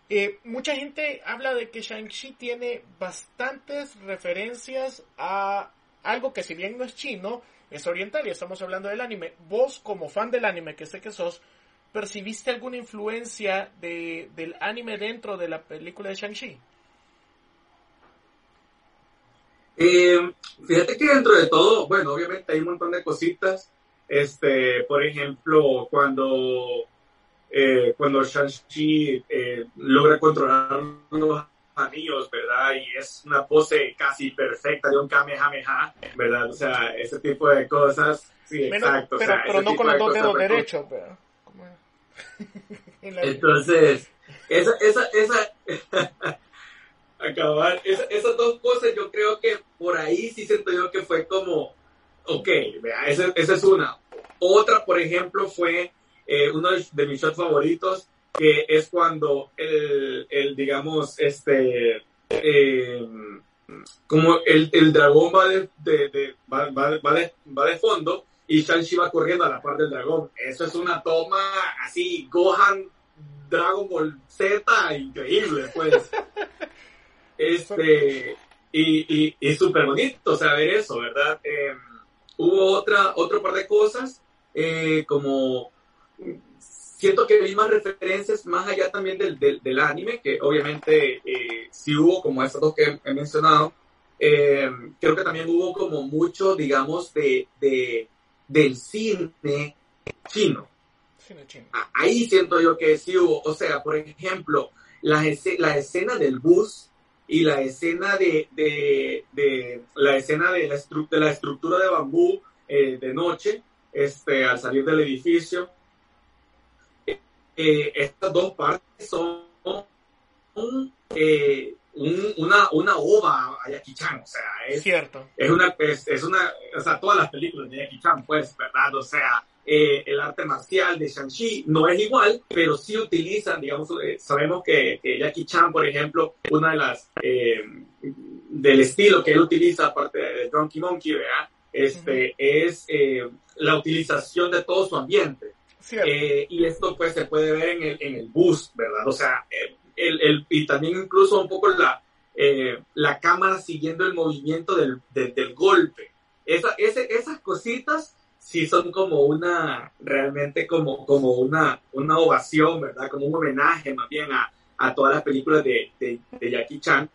[SPEAKER 1] Eh, mucha gente habla de que Shang-Chi tiene bastantes referencias a algo que si bien no es chino, es oriental y estamos hablando del anime. Vos, como fan del anime, que sé que sos, ¿percibiste alguna influencia de, del anime dentro de la película de Shang-Chi?
[SPEAKER 2] Eh, fíjate que dentro de todo, bueno, obviamente hay un montón de cositas. Este, por ejemplo, cuando, eh, cuando Shang-Chi eh, logra controlar los anillos, ¿verdad? Y es una pose casi perfecta de un Kamehameha, ¿verdad? O sea, ese tipo de cosas. Sí, exacto.
[SPEAKER 1] Pero, pero no con los dos dedos derechos, pero...
[SPEAKER 2] Entonces, esa, esa, esa, acabar, esas dos cosas yo creo que por ahí sí siento yo que fue como, ok, vea, esa, es una. Otra, por ejemplo, fue eh, uno de mis shots favoritos, que es cuando el, el digamos, este, eh, como el, el, dragón va de, de va, va, va, de, va de fondo y Shang-Chi va corriendo a la par del dragón. Eso es una toma así, Gohan, Dragon Ball Z, increíble, pues. este, y, y, y súper bonito saber eso, ¿verdad? Eh, hubo otra, otro par de cosas, eh, como siento que vi más referencias más allá también del, del, del anime, que obviamente eh, sí hubo como esas dos que he mencionado. Eh, creo que también hubo como mucho, digamos, de, de, del cine chino.
[SPEAKER 1] Cine chino.
[SPEAKER 2] Ahí siento yo que sí hubo, o sea, por ejemplo, la, la escena del bus y la escena de, de, de la escena de la, de la estructura de bambú eh, de noche, este, al salir del edificio, eh, estas dos partes son eh, un, una, una ova a Jackie Chan, o sea, es,
[SPEAKER 1] Cierto.
[SPEAKER 2] es una, es, es, una, o sea, todas las películas de Jackie Chan, pues, ¿verdad? O sea, eh, el arte marcial de Shang-Chi no es igual, pero sí utilizan, digamos, eh, sabemos que, que, Jackie Chan, por ejemplo, una de las, eh, del estilo que él utiliza, aparte de Donkey Monkey, ¿verdad? Este, uh -huh. es la utilización de todo su ambiente. Eh, y esto pues se puede ver en el, en el bus, ¿verdad? O sea, el, el, y también incluso un poco la, eh, la cámara siguiendo el movimiento del, de, del golpe. Esa, ese, esas cositas sí son como una, realmente como, como una, una ovación, ¿verdad? Como un homenaje más bien a, a todas las películas de, de, de Jackie Chan.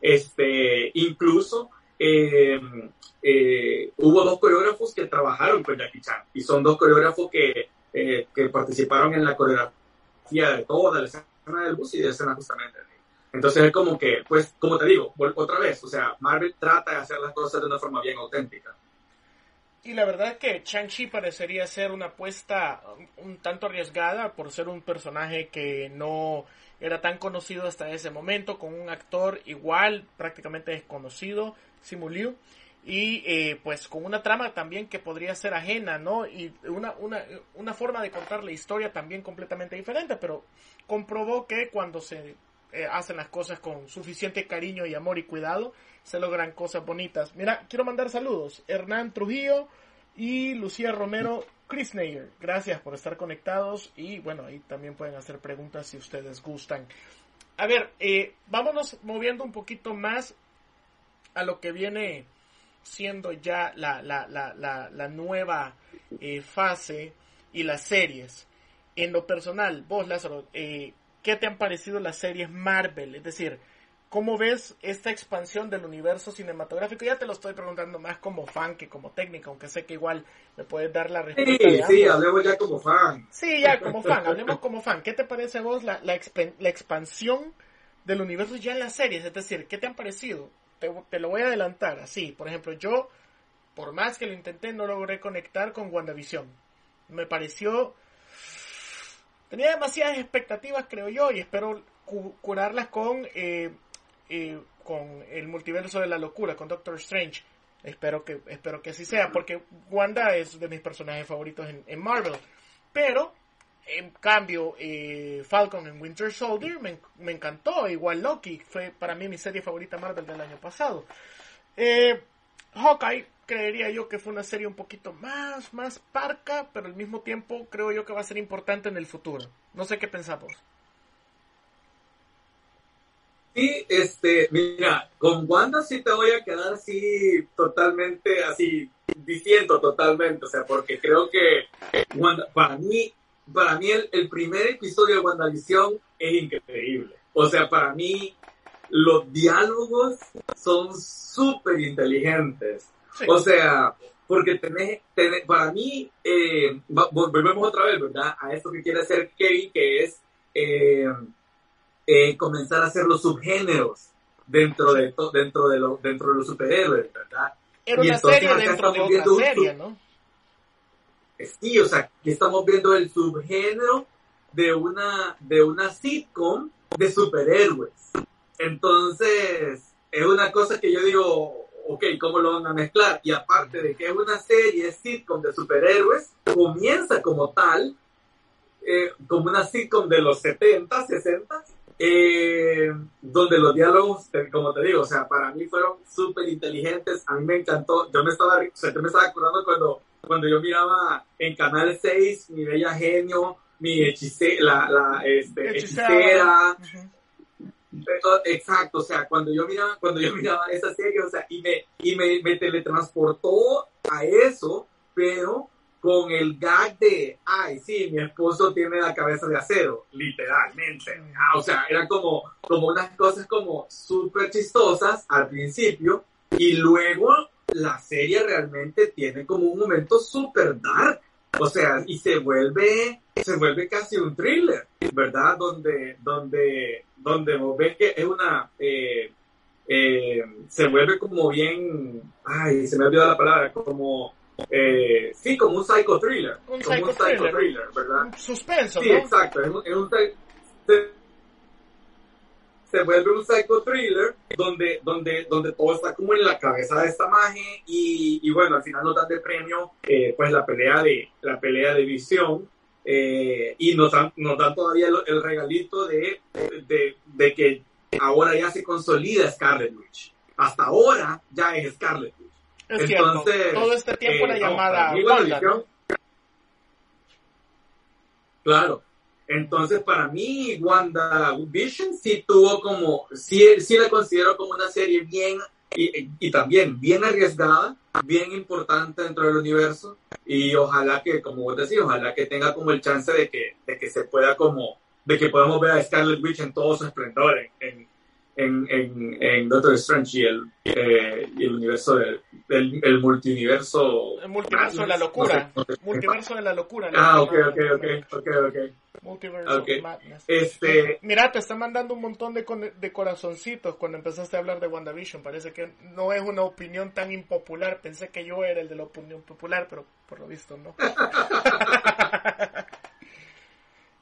[SPEAKER 2] Este, incluso eh, eh, hubo dos coreógrafos que trabajaron con Jackie Chan y son dos coreógrafos que eh, que participaron en la coreografía de toda la escena del bus y de escena justamente. Entonces es como que, pues, como te digo, otra vez, o sea, Marvel trata de hacer las cosas de una forma bien auténtica.
[SPEAKER 1] Y la verdad es que Shang-Chi parecería ser una apuesta un tanto arriesgada por ser un personaje que no era tan conocido hasta ese momento, con un actor igual prácticamente desconocido, Simu Liu y eh, pues con una trama también que podría ser ajena, ¿no? Y una, una, una forma de contar la historia también completamente diferente, pero comprobó que cuando se eh, hacen las cosas con suficiente cariño y amor y cuidado, se logran cosas bonitas. Mira, quiero mandar saludos. Hernán Trujillo y Lucía Romero Chrisneyer. Gracias por estar conectados y bueno, ahí también pueden hacer preguntas si ustedes gustan. A ver, eh, vámonos moviendo un poquito más a lo que viene siendo ya la, la, la, la, nueva eh, fase y las series. En lo personal, vos Lázaro, eh, ¿qué te han parecido las series Marvel? Es decir, ¿Cómo ves esta expansión del universo cinematográfico? Ya te lo estoy preguntando más como fan que como técnico, aunque sé que igual me puedes dar la respuesta.
[SPEAKER 2] Sí, sí, hablemos ya como fan.
[SPEAKER 1] Sí, ya como fan, hablemos como fan. ¿Qué te parece a vos la, la, la expansión del universo ya en las series? Es decir, ¿qué te han parecido? Te, lo voy a adelantar así. Por ejemplo, yo, por más que lo intenté, no logré conectar con WandaVision. Me pareció... Tenía demasiadas expectativas, creo yo, y espero curarlas con... Eh, con el multiverso de la locura, con Doctor Strange. Espero que, espero que así sea, porque Wanda es de mis personajes favoritos en, Marvel. Pero, en cambio, eh, Falcon en Winter Soldier me, me, encantó. Igual Loki fue para mí mi serie favorita Marvel del año pasado. Eh, Hawkeye, creería yo que fue una serie un poquito más, más parca, pero al mismo tiempo creo yo que va a ser importante en el futuro. No sé qué pensamos.
[SPEAKER 2] Sí, este, mira, con Wanda sí te voy a quedar así totalmente, así, diciendo totalmente, o sea, porque creo que Wanda, para mí, para mí el, primer episodio de WandaVision es increíble. O sea, para mí los diálogos son súper inteligentes. O sea, porque tenés, para mí, eh, volvemos otra vez, ¿verdad? A esto que quiere hacer Kevin, que es... Eh, eh, comenzar a hacer los subgéneros dentro de, dentro de, lo, dentro de los superhéroes, ¿verdad?
[SPEAKER 1] Era una serie dentro de otra serie, ¿no?
[SPEAKER 2] Sí, o sea, que estamos viendo el subgénero de una, de una sitcom de superhéroes. Entonces, es una cosa que yo digo, ok, ¿cómo lo van a mezclar? Y aparte de que es una serie sitcom de superhéroes, comienza como tal, eh, como una sitcom de los 70, 60, eh, donde los diálogos, como te digo, o sea, para mí fueron súper inteligentes, a mí me encantó, yo me estaba, o sea, yo me estaba acordando cuando, cuando yo miraba en Canal 6, mi bella genio, mi hechicera, la, la este, hechicera, Exacto, o sea, cuando yo miraba, cuando yo miraba esa serie, o sea, y me, y me, me teletransportó a eso, pero con el gag de, ay, sí, mi esposo tiene la cabeza de acero, literalmente. Ah, o sea, eran como, como unas cosas como súper chistosas al principio y luego la serie realmente tiene como un momento súper dark. O sea, y se vuelve, se vuelve casi un thriller, ¿verdad? Donde, donde, donde vos ves que es una, eh, eh, se vuelve como bien, ay, se me ha olvidado la palabra, como eh, sí, como un psycho thriller.
[SPEAKER 1] Un
[SPEAKER 2] como
[SPEAKER 1] psycho,
[SPEAKER 2] un psycho thriller, ¿verdad?
[SPEAKER 1] Un suspenso,
[SPEAKER 2] Sí, exacto. Es un, es un se, vuelve un psycho thriller donde, donde, donde todo está como en la cabeza de esta magia y, y bueno, al final nos dan de premio eh, pues la pelea de, la pelea de visión eh, y nos dan, nos dan todavía el, el regalito de, de, de, que ahora ya se consolida Scarlet Witch. Hasta ahora ya es Scarlet Witch.
[SPEAKER 1] Es Entonces, cierto. Todo este tiempo la eh, llamada Wanda, ¿no?
[SPEAKER 2] Claro. Entonces, para mí, Wanda Vision sí tuvo como, sí, sí la considero como una serie bien y, también bien arriesgada, bien importante dentro del universo y ojalá que, como vos decís, ojalá que tenga como el chance de que, de que se pueda como, de que podamos ver a Scarlet Witch en todo su esplendor en, en, en, en Doctor Strange y el, eh, y el universo del el, multiverso.
[SPEAKER 1] El multiverso de la locura. multiverso de la locura.
[SPEAKER 2] Ah, ok, ok, ok, ok, ok.
[SPEAKER 1] Multiverse okay. of Madness.
[SPEAKER 2] Este...
[SPEAKER 1] Mira, te está mandando un montón de, de corazoncitos cuando empezaste a hablar de WandaVision. Parece que no es una opinión tan impopular. Pensé que yo era el de la opinión popular, pero por lo visto no.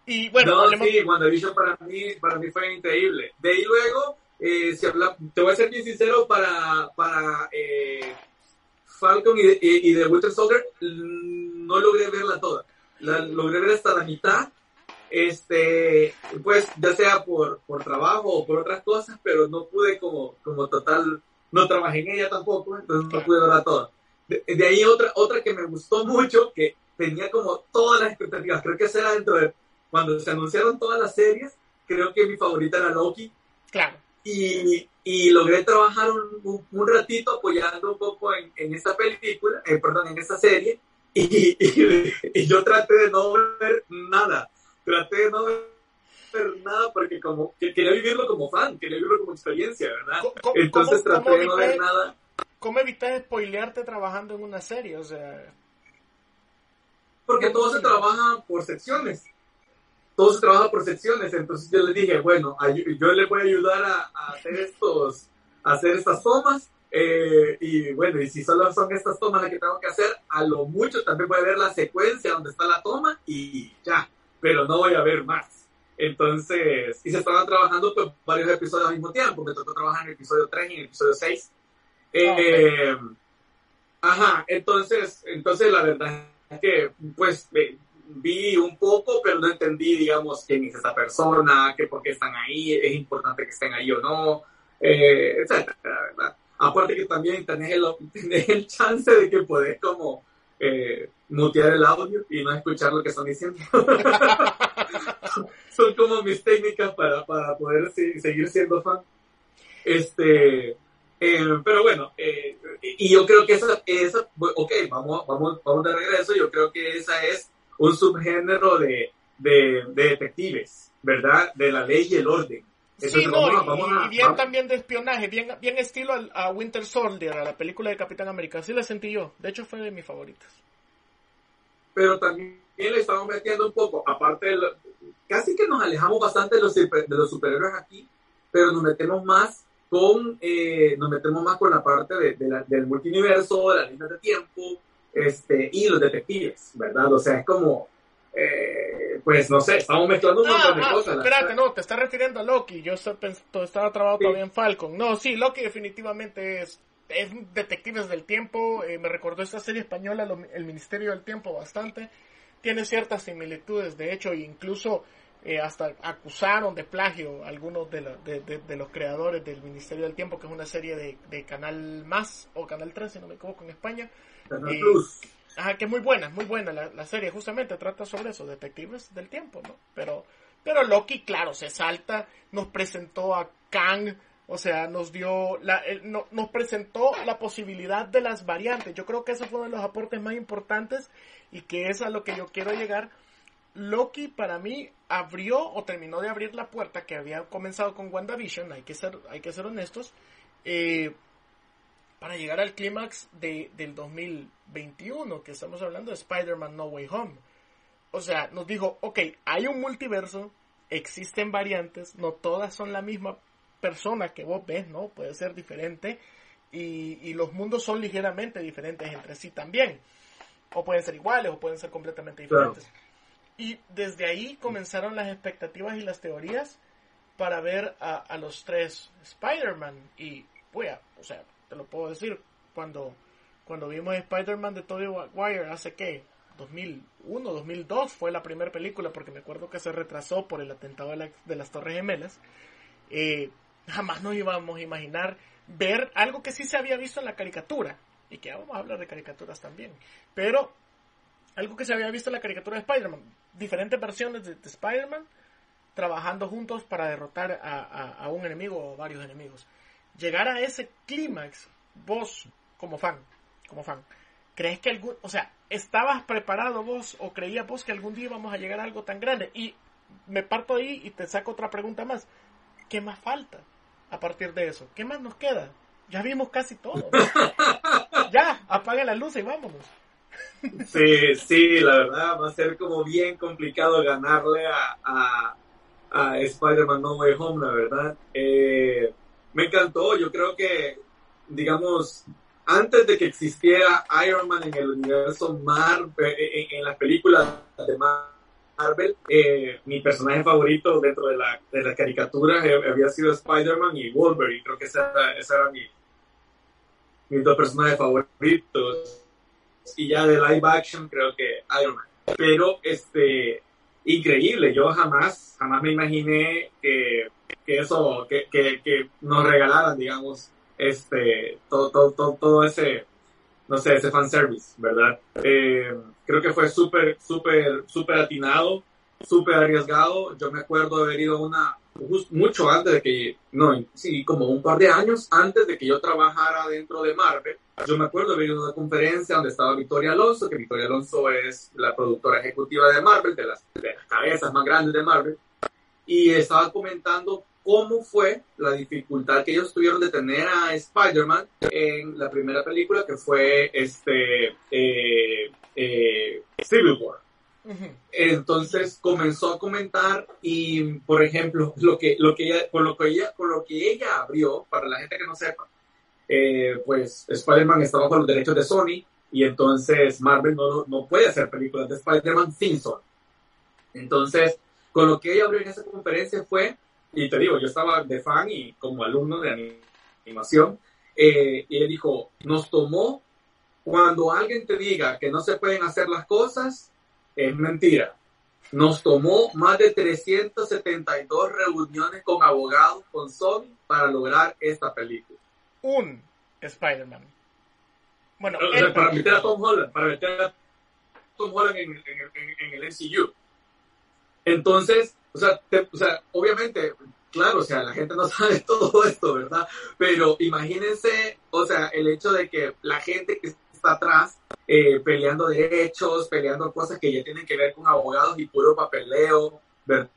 [SPEAKER 1] y bueno,
[SPEAKER 2] no, hablemos... sí, WandaVision para mí, para mí fue increíble. De ahí luego, eh, si habla, te voy a ser bien sincero, para, para eh, Falcon y de, y de Winter Soldier mm, no logré verla toda. La logré ver hasta la mitad este, pues ya sea por, por trabajo o por otras cosas, pero no pude como, como total, no trabajé en ella tampoco, entonces no pude verla toda. De, de, ahí otra, otra que me gustó mucho, que tenía como todas las expectativas, creo que esa era dentro de, cuando se anunciaron todas las series, creo que mi favorita era Loki.
[SPEAKER 1] Claro.
[SPEAKER 2] Y, y logré trabajar un, un, ratito apoyando un poco en, en esta película, eh, perdón, en esta serie, y, y, y yo traté de no ver nada traté de no ver nada porque como que quería vivirlo como fan, quería vivirlo como experiencia, ¿verdad? Entonces traté de no ver nada.
[SPEAKER 1] ¿Cómo evitas spoilearte trabajando en una serie? O sea...
[SPEAKER 2] Porque todo se trabaja por secciones. Todo se trabaja por secciones. Entonces yo le dije, bueno, yo le voy a ayudar a, hacer estos, a hacer estas tomas. Eh, y bueno, y si solo son estas tomas las que tengo que hacer, a lo mucho también voy a ver la secuencia donde está la toma y ya, pero no voy a ver más. Entonces, y se estaban trabajando pues, varios episodios al mismo tiempo. Me tocó trabajar en el episodio 3 y en el episodio 6. Eh, ajá, entonces, entonces la verdad es que pues vi un poco, pero no entendí, digamos, quién es esa persona, que por qué están ahí, es importante que estén ahí o no, eh, etcétera, ¿verdad? Aparte que también tenés el, tenés el chance de que podés como eh, mutear el audio y no escuchar lo que están diciendo. Son como mis técnicas para, para poder seguir siendo fan. Este, eh, pero bueno, eh, y yo creo que esa, esa, ok, vamos, vamos, vamos de regreso, yo creo que esa es un subgénero de, de, detectives, ¿verdad? De la ley y el orden.
[SPEAKER 1] sí, no, y, bien también de espionaje, bien, bien estilo a, Winter Soldier, a la película de Capitán América, sí la sentí yo, de hecho fue de mis favoritas.
[SPEAKER 2] Pero también le estamos metiendo un poco, aparte de casi que nos alejamos bastante de los, de los superhéroes aquí, pero nos metemos más con, eh, nos metemos más con la parte de, del multiverso, de las líneas de tiempo, este, y los detectives, ¿verdad? O sea, es como, eh, pues no sé, estamos mezclando un ah, montón de ah, cosas.
[SPEAKER 1] Espérate, no, te estás refiriendo a Loki, yo estaba trabado todavía en Falcon. No, sí, Loki definitivamente es, es detectives del tiempo, eh, me recordó esta serie española, El Ministerio del Tiempo, bastante. Tiene ciertas similitudes, de hecho, incluso eh, hasta acusaron de plagio algunos de, de, los creadores del Ministerio del Tiempo, que es una serie de, Canal Más o Canal 13, si no me equivoco, en España.
[SPEAKER 2] Eh.
[SPEAKER 1] Ajá, que es muy buena, muy buena la, serie, justamente trata sobre eso, detectives del tiempo, ¿no? Pero, pero Loki, claro, se salta, nos presentó a Kang, o sea, nos dio, la, nos presentó la posibilidad de las variantes. Yo creo que ese fue uno de los aportes más importantes y que es a lo que yo quiero llegar Loki para mí abrió o terminó de abrir la puerta que había comenzado con WandaVision, hay que ser, hay que ser honestos, eh, para llegar al clímax de, del 2021, que estamos hablando de Spider-Man No Way Home. O sea, nos dijo, ok, hay un multiverso, existen variantes, no todas son la misma persona que vos ves, ¿no? Puede ser diferente, y, los mundos son ligeramente diferentes entre sí también. O pueden ser iguales, o pueden ser completamente diferentes. Y desde ahí comenzaron las expectativas y las teorías para ver a, los tres Spider-Man. Y, o sea, te lo puedo decir, cuando, cuando vimos Spider-Man de Tobey Maguire hace que 2001, 2002 fue la primera película, porque me acuerdo que se retrasó por el atentado de, las Torres Gemelas. Eh, jamás nos íbamos a imaginar ver algo que sí se había visto en la caricatura. Y que vamos a hablar de caricaturas también. Pero algo que se había visto en la caricatura de Spider-Man. Diferentes versiones de, Spider-Man trabajando juntos para derrotar a, un enemigo o varios enemigos. Llegar a ese clímax, vos como fan, como fan, ¿crees que algún, o sea, estabas preparado vos o creías vos que algún día íbamos a llegar a algo tan grande? Y me parto ahí y te saco otra pregunta más. ¿Qué más falta a partir de eso? ¿Qué más nos queda? Ya vimos casi todo. ya, apaga la luz y vámonos.
[SPEAKER 2] Sí, sí, la verdad va a ser como bien complicado ganarle a, a, Spider-Man No Way Home, la verdad. Eh, me encantó, yo creo que, digamos, antes de que existiera Iron Man en el universo Marvel, en, las películas de Marvel, eh, mi personaje favorito dentro de la, de la caricatura había sido Spider-Man y Wolverine, creo que ese era mi, mis dos personajes favoritos. Y ya de live action creo que Iron Man. Pero, este, increíble, yo jamás, jamás me imaginé que, que eso, que, que, que, nos regalaran, digamos, este, todo, todo, todo, todo ese, no sé, ese fanservice, ¿verdad? Eh, creo que fue súper, súper, súper atinado, súper arriesgado. Yo me acuerdo de haber ido a una, mucho antes de que, no, sí, como un par de años antes de que yo trabajara dentro de Marvel, yo me acuerdo de ir a una conferencia donde estaba Victoria Alonso, que Victoria Alonso es la productora ejecutiva de Marvel, de las, cabezas más grandes de Marvel, y estaba comentando cómo fue la dificultad que ellos tuvieron de tener a Spider-Man en la primera película que fue este eh, eh, Civil War. Entonces comenzó a comentar y, por ejemplo, lo que, lo que ella, con lo que ella, con lo que ella abrió, para la gente que no sepa, eh, pues Spider-Man está bajo los derechos de Sony y entonces Marvel no, no puede hacer películas de Spider-Man sin Sony. Entonces, con lo que ella abrió en esa conferencia fue, y te digo, yo estaba de fan y como alumno de animación, eh, y ella dijo, nos tomó cuando alguien te diga que no se pueden hacer las cosas, es mentira. Nos tomó más de 372 reuniones con abogados con Sony para lograr esta película.
[SPEAKER 1] Un Spider-Man.
[SPEAKER 2] Bueno, para meter a Tom Holland, para meter a Tom Holland en, en, el MCU. Entonces, o sea, o sea, obviamente, claro, o sea, la gente no sabe todo esto, ¿verdad? Pero imagínense, o sea, el hecho de que la gente que está atrás eh, peleando derechos, peleando cosas que ya tienen que ver con abogados y puro papeleo, ¿verdad?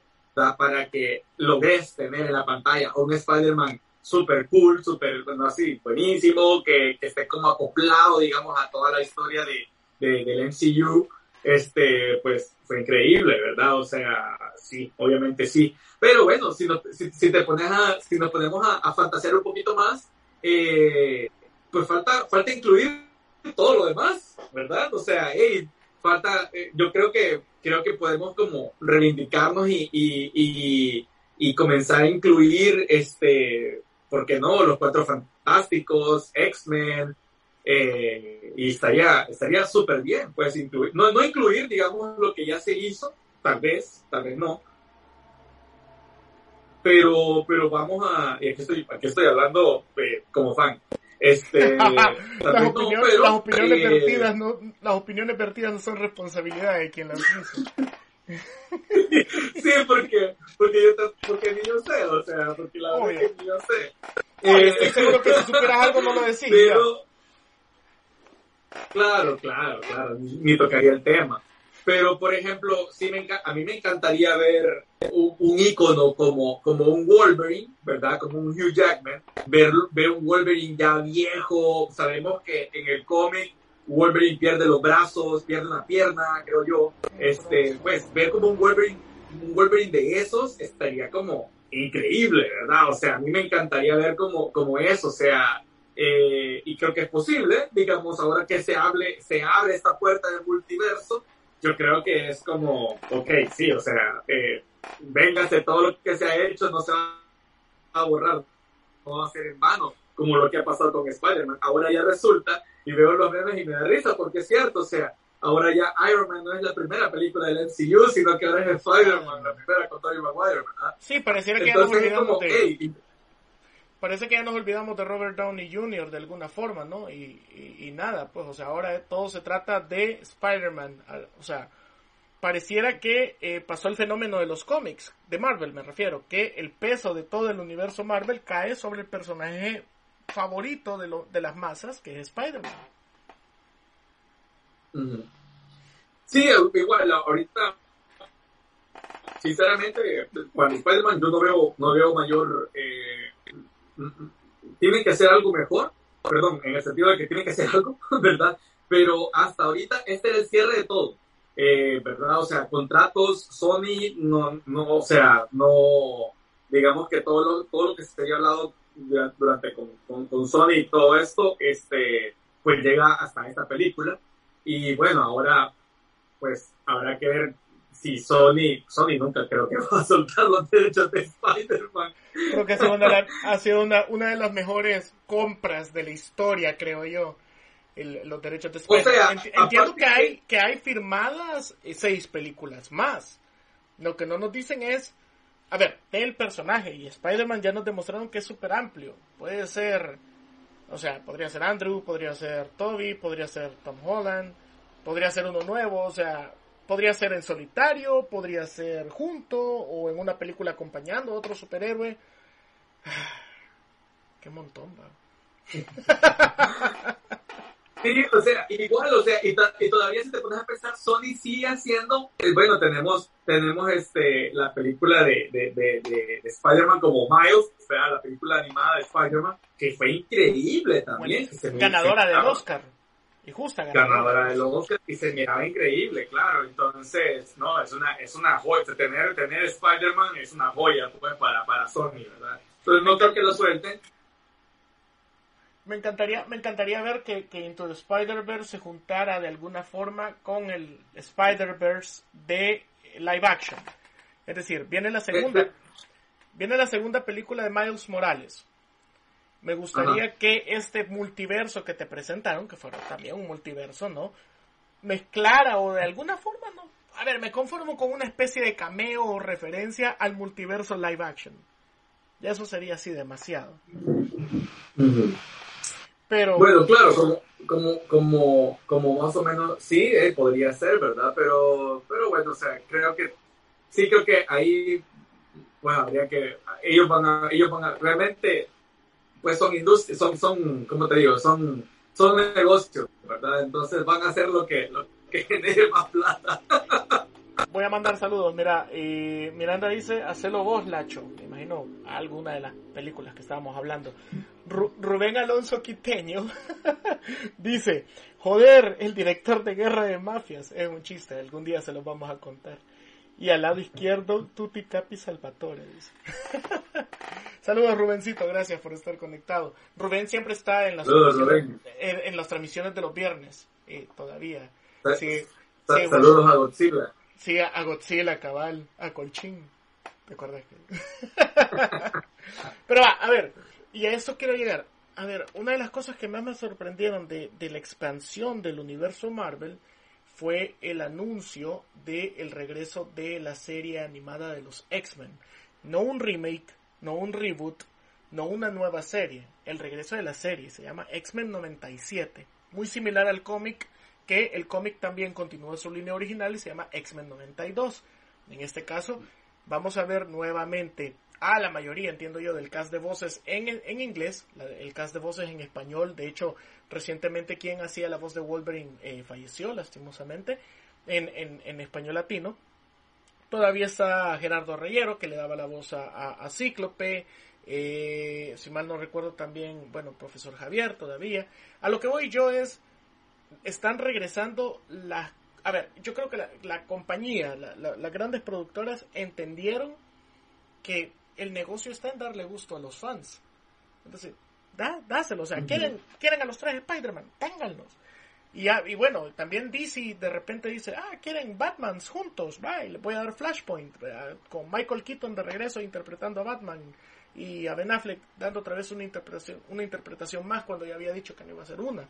[SPEAKER 2] Para que logres tener en la pantalla un Spider-Man súper cool, súper, bueno, así, buenísimo, que, que, esté como acoplado, digamos, a toda la historia de, de, del MCU, este, pues fue increíble, ¿verdad? O sea, sí, obviamente sí. Pero bueno, si, si, si, te pones a, si nos ponemos a, a fantasear un poquito más, eh, pues falta, falta incluir todo lo demás, ¿verdad? O sea, hey, falta, eh, yo creo que, creo que podemos como reivindicarnos y, y, y, y comenzar a incluir, este, ¿por qué no? Los Cuatro Fantásticos, X-Men, eh, y estaría estaría súper bien, pues incluir, no, no incluir, digamos, lo que ya se hizo, tal vez, tal vez no, pero, pero vamos a, y aquí estoy, aquí estoy hablando eh, como fan, este,
[SPEAKER 1] las, opiniones, las, opiniones eh, vertidas no, las opiniones vertidas no son responsabilidad de quien las hizo.
[SPEAKER 2] sí, porque, porque, yo, porque ni yo sé, o sea, porque la verdad es que ni yo sé.
[SPEAKER 1] Oye, estoy seguro que si supieras algo no lo decís. Pero,
[SPEAKER 2] claro, claro, claro, ni, ni tocaría el tema. Pero, por ejemplo, sí me a mí me encantaría ver un, un, ícono como, como un Wolverine, ¿verdad? Como un Hugh Jackman, ver, ver un Wolverine ya viejo. Sabemos que en el cómic Wolverine pierde los brazos, pierde una pierna, creo yo. Este, pues, ver como un Wolverine, un Wolverine de esos estaría como increíble, ¿verdad? O sea, a mí me encantaría ver como, como eso, o sea, eh, y creo que es posible, digamos, ahora que se hable, se abre esta puerta del multiverso, yo creo que es como, ok, sí, o sea, eh, véngase todo lo que se ha hecho, no se va a borrar, no va a ser en vano, como lo que ha pasado con Spider-Man. Ahora ya resulta, y veo los memes y me da risa, porque es cierto, o sea, ahora ya Iron Man no es la primera película del MCU, sino que ahora es Spider-Man, la primera con Tobey Maguire, ¿verdad?
[SPEAKER 1] Sí, pareciera que Entonces, ya nos olvidamos de parece que ya nos olvidamos de Robert Downey Jr. de alguna forma, ¿no? Y, y, nada, pues, o sea, ahora todo se trata de Spider-Man. O sea, pareciera que eh, pasó el fenómeno de los cómics, de Marvel me refiero, que el peso de todo el universo Marvel cae sobre el personaje favorito de, lo, de las masas, que es Spider-Man.
[SPEAKER 2] Sí, igual, ahorita, sinceramente, cuando Spider-Man yo no veo, no veo mayor... Eh, tienen que hacer algo mejor, perdón, en el sentido de que tienen que hacer algo, ¿verdad? Pero hasta ahorita este era el cierre de todo, eh, ¿verdad? O sea, contratos, Sony, no, no, o sea, no, digamos que todo lo, todo lo que se había hablado durante con, con, con Sony y todo esto, este, pues llega hasta esta película. Y bueno, ahora, pues habrá que ver si Sony, Sony nunca creo que va a soltar los derechos de Spider-Man.
[SPEAKER 1] Creo que ha sido, una, ha sido una, una, de las mejores compras de la historia, creo yo. El, los derechos de Spider-Man. Entiendo que hay, que hay firmadas seis películas más. Lo que no nos dicen es, a ver, el personaje y Spider-Man ya nos demostraron que es súper amplio. Puede ser, o sea, podría ser Andrew, podría ser Toby, podría ser Tom Holland, podría ser uno nuevo, o sea, Podría ser en solitario, podría ser junto o en una película acompañando a otro superhéroe. Qué montón, va.
[SPEAKER 2] Sí, o sea, igual, o sea, y, todavía si te pones a pensar, Sony sigue haciendo, eh, bueno, tenemos, tenemos este, la película de, de, de, de, Spider-Man como Miles, o sea, la película animada de Spider-Man, que fue increíble también.
[SPEAKER 1] ganadora del Oscar. Y justa
[SPEAKER 2] ganadora. ganadora del Oscar y se miraba increíble, claro. Entonces, no, es una, es una joya. Tener, tener Spider-Man es una joya pues, para, para Sony, ¿verdad? Entonces no creo que lo suelten
[SPEAKER 1] me encantaría, me encantaría ver que, que Into the Spider-Verse se juntara de alguna forma con el Spider-Verse de live action. Es decir, viene la segunda, viene la segunda película de Miles Morales. Me gustaría que este multiverso que te presentaron, que fuera también un multiverso, ¿no? Mezclara o de alguna forma, ¿no? A ver, me conformo con una especie de cameo o referencia al multiverso live action. Ya eso sería así demasiado.
[SPEAKER 2] Bueno, claro, como, como, como, como más o menos, sí, eh, podría ser, ¿verdad? Pero, pero bueno, o sea, creo que, sí creo que ahí, bueno, habría que, ellos van a, ellos van a, realmente, pues son industrias, son, son, ¿cómo te digo? Son, son negocios, ¿verdad? Entonces van a hacer lo que, lo que genere más plata.
[SPEAKER 1] Voy a mandar saludos. Mira, eh, Miranda dice, hacelo vos, Lacho. Me imagino alguna de las películas que estábamos hablando. Rubén Alonso Quiteño dice, joder, el director de Guerra de Mafias. Es un chiste, algún día se los vamos a contar. Y al lado izquierdo, Tuti Capi Salvatore. Dice. Saludos, Rubencito, gracias por estar conectado. Rubén siempre está en las, en, las transmisiones de los viernes, eh, todavía.
[SPEAKER 2] Saludos a Godzilla.
[SPEAKER 1] Sí, a Godzilla, cabal, a Colchín. ¿Te acuerdas? Pero va, a ver, y a eso quiero llegar. A ver, una de las cosas que más me sorprendieron de, la expansión del universo Marvel fue el anuncio del el regreso de la serie animada de los X-Men. No un remake, no un reboot, no una nueva serie. El regreso de la serie se llama X-Men 97. Muy similar al cómic que el cómic también continúa su línea original y se llama X-Men 92. En este caso, vamos a ver nuevamente a la mayoría, entiendo yo, del cast de voces en, en inglés, el cast de voces en español. De hecho, recientemente quien hacía la voz de Wolverine eh, falleció, lastimosamente, en, en, en, español latino. Todavía está Gerardo Reyero, que le daba la voz a, a, Cíclope. Eh, si mal no recuerdo también, bueno, profesor Javier todavía. A lo que voy yo es están regresando las... A ver, yo creo que la, compañía, las grandes productoras entendieron que el negocio está en darle gusto a los fans. Entonces, da, dáselo. O sea, quieren, quieren a los tres Spider-Man, ténganlos. Y, bueno, también DC de repente dice, ah, quieren Batmans juntos, va, le voy a dar Flashpoint, con Michael Keaton de regreso interpretando a Batman y a Ben Affleck dando otra vez una interpretación, una interpretación más cuando ya había dicho que no iba a ser una.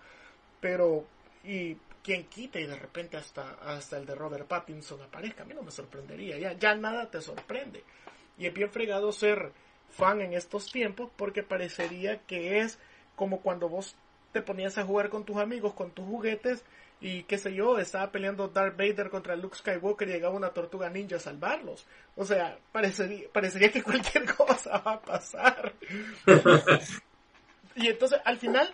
[SPEAKER 1] Pero y quien quite y de repente hasta, hasta el de Robert Pattinson aparezca, a mí no me sorprendería, ya, ya nada te sorprende. Y es bien fregado ser fan en estos tiempos porque parecería que es como cuando vos te ponías a jugar con tus amigos, con tus juguetes y qué sé yo, estaba peleando Darth Vader contra Luke Skywalker y llegaba una tortuga ninja a salvarlos. O sea, parecería, que cualquier cosa va a pasar. y entonces al final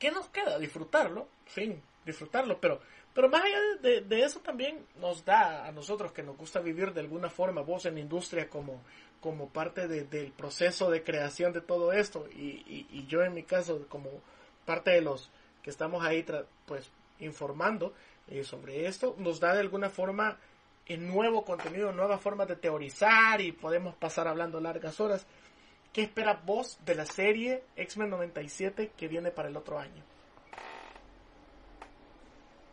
[SPEAKER 1] ¿qué nos queda? Disfrutarlo, fin, disfrutarlo, pero, pero más allá de, eso también nos da a nosotros que nos gusta vivir de alguna forma, vos en la industria como, como parte del proceso de creación de todo esto y, y, yo en mi caso como parte de los que estamos ahí pues informando eh, sobre esto, nos da de alguna forma en nuevo contenido, nuevas formas de teorizar y podemos pasar hablando largas horas. ¿Qué espera vos de la serie X-Men 97 que viene para el otro año?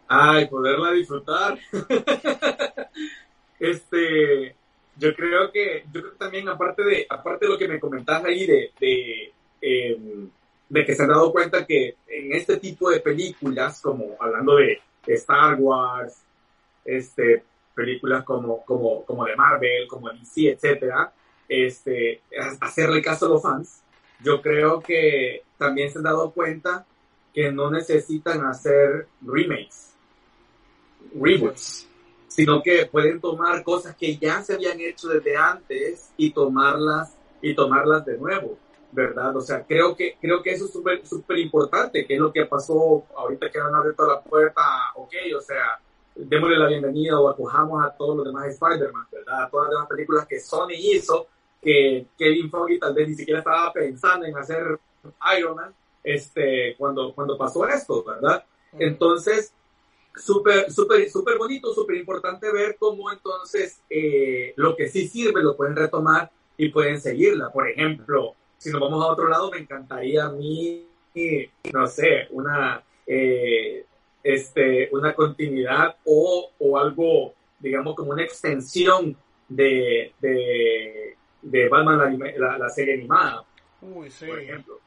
[SPEAKER 2] Ay, poderla disfrutar. este, yo creo que, yo creo que también aparte de, aparte de lo que me comentás ahí de, de, em, de que se han dado cuenta que en este tipo de películas, como hablando de, Star Wars, este, películas como, como, como de Marvel, como DC, etcétera, este, hacerle caso a los fans, yo creo que también se han dado cuenta que no necesitan hacer remakes, reboots, sino que pueden tomar cosas que ya se habían hecho desde antes y tomarlas y tomarlas de nuevo. ¿verdad? O sea, creo que, creo que eso es súper súper importante, que es lo que pasó ahorita que han abierto la puerta, ok, o sea, démosle la bienvenida o acojamos a todos los demás Spider-Man, ¿verdad? A todas las demás películas que Sony hizo, que Kevin Feige tal vez ni siquiera estaba pensando en hacer Iron Man, este, cuando, cuando pasó esto, ¿verdad? Entonces, súper, súper, súper bonito, súper importante ver cómo entonces eh, lo que sí sirve lo pueden retomar y pueden seguirla. Por ejemplo, si nos vamos a otro lado, me encantaría a mí, no sé, una, eh, este, una continuidad o, o, algo, digamos, como una extensión de, de, de Batman, la, la, serie animada.
[SPEAKER 1] Uy, sí.
[SPEAKER 2] Por ejemplo.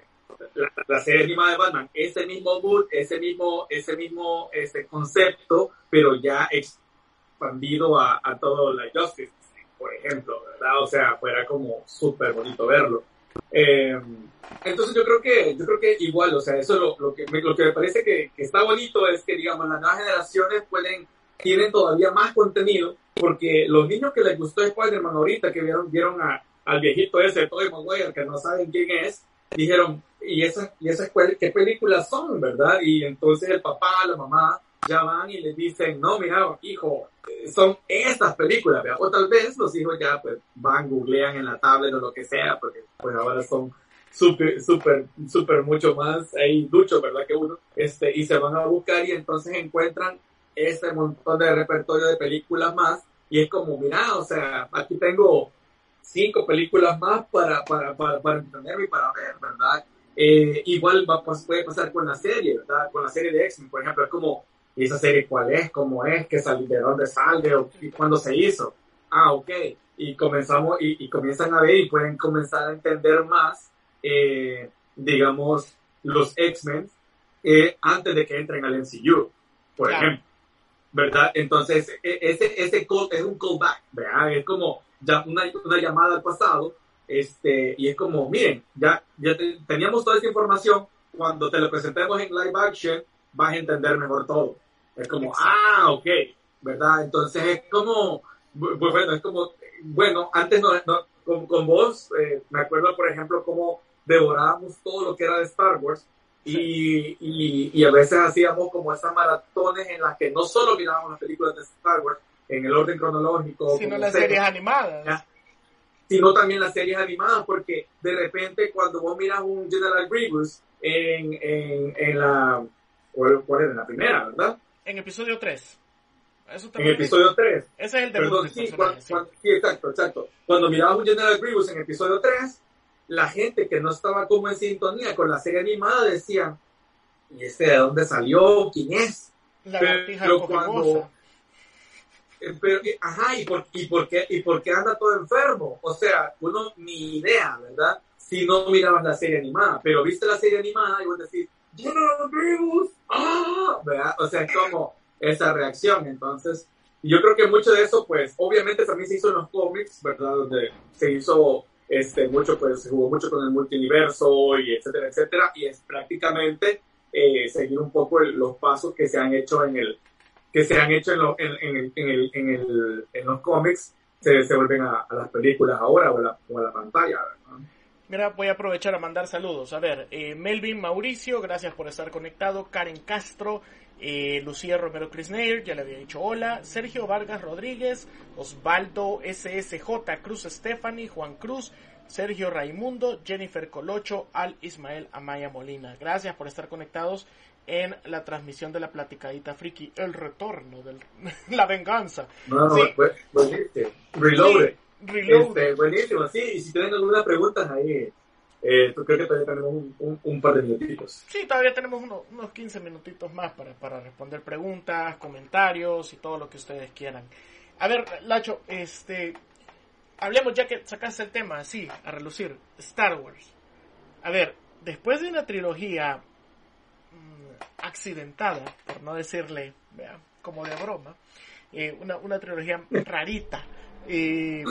[SPEAKER 2] La, la, serie animada de Batman, ese mismo mood, ese mismo, ese mismo este concepto, pero ya expandido a, a todo la Justice, por ejemplo, ¿verdad? O sea, fuera como súper bonito verlo. Eh, entonces yo creo que yo creo que igual, o sea, eso lo, lo que me, lo que me parece que, que, está bonito es que digamos las nuevas generaciones pueden tienen todavía más contenido porque los niños que les gustó Spider-Man ahorita que vieron vieron a, al viejito ese Tobey Maguire que no saben quién es dijeron y esas y esas qué películas son, ¿verdad? Y entonces el papá, la mamá ya van y les dicen, no, mira, hijo, son estas películas, ¿verdad? o tal vez los hijos ya pues van, googlean en la tablet o lo que sea, porque pues ahora son súper, súper, súper mucho más ahí duchos, ¿verdad? Que uno, este, y se van a buscar y entonces encuentran ese montón de repertorio de películas más y es como, mira, o sea, aquí tengo cinco películas más para, para, para, para entenderme y para ver, ¿verdad? Eh, igual va, puede pasar con la serie, ¿verdad? Con la serie de X-Men, por ejemplo, es como, ¿y esa serie cuál es? ¿Cómo es? ¿Qué salió? ¿De dónde sale? ¿O cuándo se hizo? Ah, ok. Y comenzamos, y, y comienzan a ver y pueden comenzar a entender más, eh, digamos, los X-Men eh, antes de que entren al MCU, por claro. ejemplo. ¿Verdad? Entonces, e, ese, ese es un callback, ¿verdad? Es como ya una, una llamada al pasado, este, y es como, miren, ya, ya te, teníamos toda esa información, cuando te lo presentemos en live action, vas a entender mejor todo. Es como, Exacto. ah, ok, ¿verdad? Entonces es como, bueno, es como, bueno, antes no, no con, con, vos, eh, me acuerdo, por ejemplo, cómo devorábamos todo lo que era de Star Wars y, y, y, a veces hacíamos como esas maratones en las que no solo mirábamos las películas de Star Wars en el orden cronológico,
[SPEAKER 1] sino las series, animadas.
[SPEAKER 2] ¿ya? sino también las series animadas, porque de repente cuando vos miras un General Grievous en, en, en la ¿Cuál, ¿Cuál era? En la primera, ¿verdad?
[SPEAKER 1] En episodio 3.
[SPEAKER 2] Eso en episodio 3.
[SPEAKER 1] Ese es el debut
[SPEAKER 2] Perdón, sí, cuando, sí. Cuando, sí, exacto, exacto. Cuando mirabas un General Grievous en episodio 3, la gente que no estaba como en sintonía con la serie animada decía, ¿y este de dónde salió? ¿Quién es?
[SPEAKER 1] La pero cuando...
[SPEAKER 2] Pero, ajá, ¿y por, y, por qué, ¿y por qué anda todo enfermo? O sea, uno ni idea, ¿verdad? Si no mirabas la serie animada, pero viste la serie animada y vos decís, Grievous, ¡ah! ¿verdad? O sea, como esa reacción. Entonces, yo creo que mucho de eso, pues, obviamente también se hizo en los cómics, ¿verdad? Donde se hizo este, mucho, pues, se jugó mucho con el multiverso y etcétera, etcétera. Y es prácticamente eh, seguir un poco el, los pasos que se han hecho en el, que se han hecho en, lo, en, en, el, en, el, en, los cómics, se, se vuelven a, a, las películas ahora o a la, o a la pantalla.
[SPEAKER 1] Mira, voy a aprovechar a mandar saludos. A ver, eh, Melvin Mauricio, gracias por estar conectado. Karen Castro, eh, Lucía Romero Crisneir, ya le había dicho hola. Sergio Vargas Rodríguez, Osvaldo SSJ, Cruz Stephanie, Juan Cruz, Sergio Raimundo, Jennifer Colocho, Al Ismael Amaya Molina. Gracias por estar conectados en la transmisión de la platicadita friki, el retorno de la venganza.
[SPEAKER 2] No, sí. pues, pues, Reloaded. Este, buenísimo, sí, y si tienen algunas preguntas ahí, eh, creo que todavía tenemos un, un, un, par de minutitos.
[SPEAKER 1] Sí, todavía tenemos unos, unos 15 minutitos más para, para responder preguntas, comentarios y todo lo que ustedes quieran. A ver, Lacho, este, hablemos ya que sacaste el tema así, a relucir, Star Wars. A ver, después de una trilogía accidentada, por no decirle, como de broma, eh, una, una trilogía rarita, eh,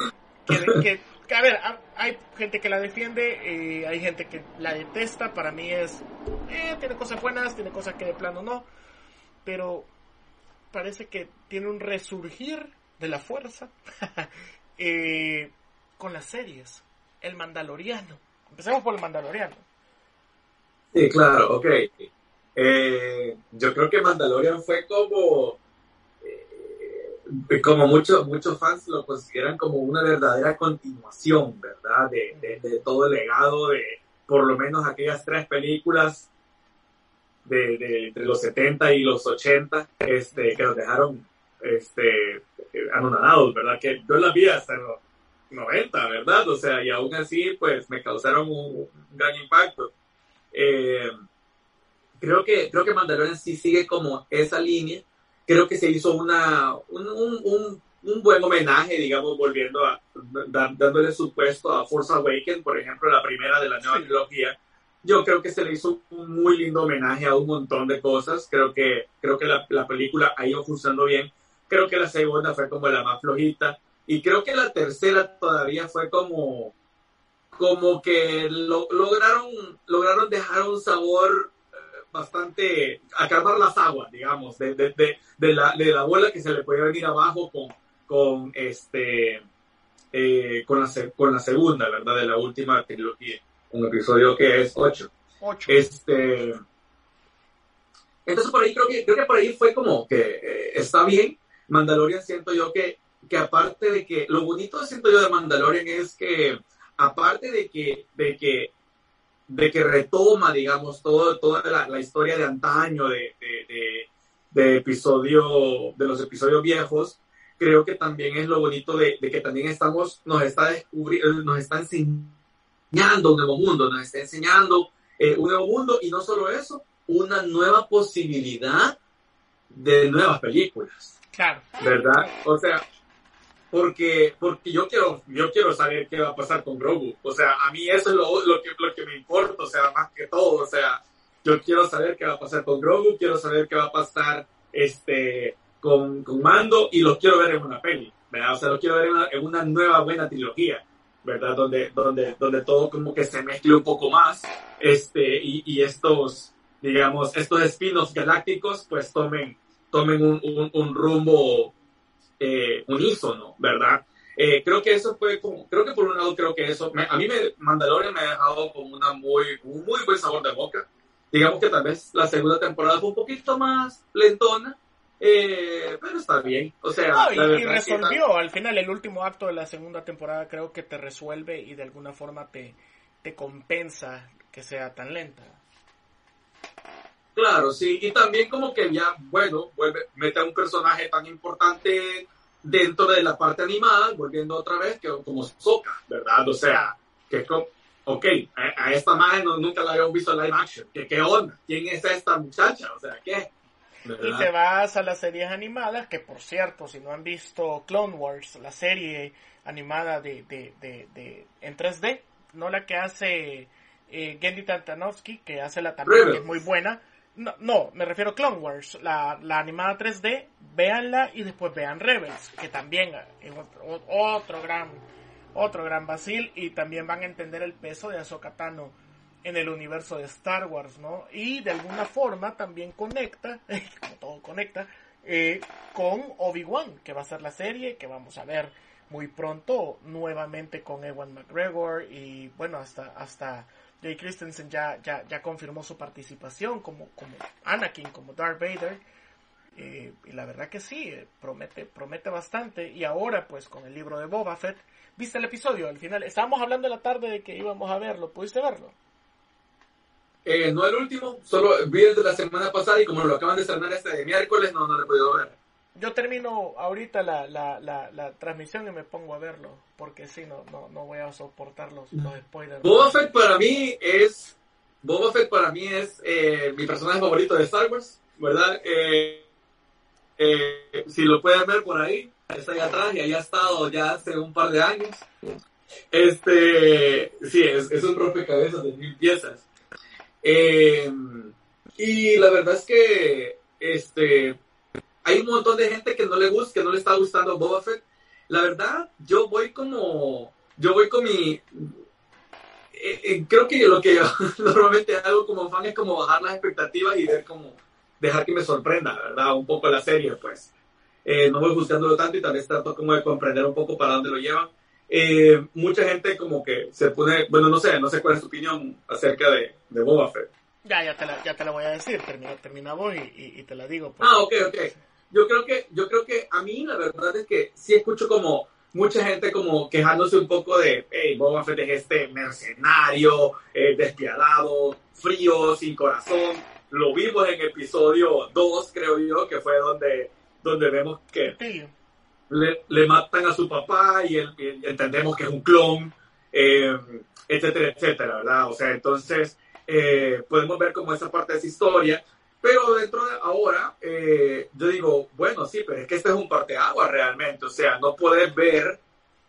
[SPEAKER 1] que, a ver, hay gente que la defiende, eh, hay gente que la detesta, para mí es, tiene cosas buenas, tiene cosas que de plano no, pero parece que tiene un resurgir de la fuerza con las series. El Mandaloriano, Empecemos por el Mandaloriano.
[SPEAKER 2] Sí, claro, ok. Eh, yo creo que Mandalorian fue como, eh, como muchos muchos fans lo consideran como una verdadera continuación, ¿verdad? De, de, todo el legado de por lo menos aquellas tres películas de, de, entre los 70 y los 80 este, que nos dejaron este, anonadados, ¿verdad? Que yo las vi hasta los 90, ¿verdad? O sea, y aún así, pues me causaron un, gran impacto. Eh, creo que, creo que Mandalorian sí sigue como esa línea. Creo que se hizo una, un, un, un buen homenaje, digamos, volviendo a, dándole su puesto a Force Awakens, por ejemplo, la primera de la nueva trilogía. Yo creo que se le hizo un muy lindo homenaje a un montón de cosas. Creo que, creo que la, la película ha ido funcionando bien. Creo que la segunda fue como la más flojita. Y creo que la tercera todavía fue como, como que lo, lograron, lograron dejar un sabor bastante acabar las aguas, digamos, de, de, de, la, de la bola que se le podía venir abajo con, con este eh, con, la, con la segunda, ¿verdad? De la última trilogía, un episodio que es 8. Este, entonces por ahí creo que, creo que por ahí fue como que eh, está bien. Mandalorian siento yo que, que aparte de que, lo bonito siento yo de Mandalorian es que aparte de que, de que de que retoma, digamos, todo, toda la, historia de antaño, de, de, episodio, de los episodios viejos, creo que también es lo bonito de, que también estamos, nos está descubriendo, nos está enseñando un nuevo mundo, nos está enseñando eh, un nuevo mundo y no solo eso, una nueva posibilidad de nuevas películas.
[SPEAKER 1] Claro.
[SPEAKER 2] ¿Verdad? O sea, porque, porque yo, quiero, yo quiero saber qué va a pasar con Grogu. O sea, a mí eso es lo, lo, que, lo que me importa, o sea, más que todo. O sea, yo quiero saber qué va a pasar con Grogu, quiero saber qué va a pasar este, con, con Mando y lo quiero ver en una peli, ¿verdad? O sea, lo quiero ver en una, en una nueva buena trilogía, ¿verdad? Donde, donde, donde todo como que se mezcle un poco más este, y, y estos, digamos, estos espinos galácticos pues tomen, tomen un, un rumbo eh, unísono, ¿verdad? Eh, creo que eso fue como, creo que por un lado creo que eso, a mí me, Mandalorian me ha dejado con una muy, un muy buen sabor de boca. Digamos que tal vez la segunda temporada fue un poquito más lentona, eh, pero está bien. O sea,
[SPEAKER 1] y, resolvió al final el último acto de la segunda temporada, creo que te resuelve y de alguna forma te, te compensa que sea tan lenta.
[SPEAKER 2] Claro, sí, y también como que ya, bueno, vuelve, mete a un personaje tan importante dentro de la parte animada, volviendo otra vez, que como Soka, ¿verdad? O sea, que es como, ok, a, esta madre nunca la habíamos visto en live action, ¿Qué, ¿qué onda? ¿Quién es esta muchacha? O sea, ¿qué?
[SPEAKER 1] Y te vas a las series animadas, que por cierto, si no han visto Clone Wars, la serie animada de, de, de, en 3D, no la que hace eh, Gendy Tantanovsky, que hace la también, que es muy buena, no, no, me refiero a Clone Wars, la, la animada 3D, véanla y después vean Rebels, que también es otro, gran, otro gran vacil y también van a entender el peso de Ahsoka Tano en el universo de Star Wars, ¿no? Y de alguna forma también conecta, como todo conecta, eh, con Obi-Wan, que va a ser la serie que vamos a ver muy pronto nuevamente con Ewan McGregor y bueno, hasta, hasta Jay Christensen ya, ya, ya confirmó su participación como, como Anakin, como Darth Vader. Eh, y la verdad que sí, eh, promete, promete bastante. Y ahora, pues, con el libro de Boba Fett, ¿viste el episodio? Al final, estábamos hablando la tarde de que íbamos a verlo. ¿Pudiste verlo?
[SPEAKER 2] Eh, no el último, solo vi el de la semana pasada y como lo acaban de estrenar este de miércoles, no, no lo he podido ver
[SPEAKER 1] yo termino ahorita la, la, la, transmisión y me pongo a verlo, porque si no, no, no voy a soportar los, los spoilers.
[SPEAKER 2] Boba Fett para mí es, Boba Fett para mí es eh, mi personaje favorito de Star Wars, ¿verdad? Eh, eh, si lo pueden ver por ahí, está ahí atrás y ahí ha estado ya hace un par de años. Este, sí, es, es un rompecabezas de mil piezas. y la verdad es que, este, hay un montón de gente que no le gusta, que no le está gustando Boba Fett. La verdad, yo voy como, yo voy con mi, eh, eh, creo que lo que normalmente hago como fan es como bajar las expectativas y ver como, dejar que me sorprenda, ¿verdad? Un poco la serie, pues. Eh, no voy buscándolo tanto y vez trato como de comprender un poco para dónde lo llevan. eh, mucha gente como que se pone, bueno, no sé, no sé cuál es tu opinión acerca de, de Boba Fett.
[SPEAKER 1] Ya, ya te la, ya te la voy a decir, termina, termina vos y, y, te la digo.
[SPEAKER 2] Pues. Ah, ok, ok. Yo creo que, yo creo que a mí la verdad es que sí escucho como mucha gente como quejándose un poco de, hey, Boba Fett es este mercenario, eh, despiadado, frío, sin corazón. Lo vimos en episodio 2, creo yo, que fue donde, donde vemos que le, le, matan a su papá y, entendemos que es un clon, eh, etcétera, etcétera, ¿verdad? O sea, entonces eh, podemos ver como esa parte de esa historia. Pero dentro de ahora, eh, yo digo, bueno, sí, pero es que este es un parteagua realmente. O sea, no puedes ver,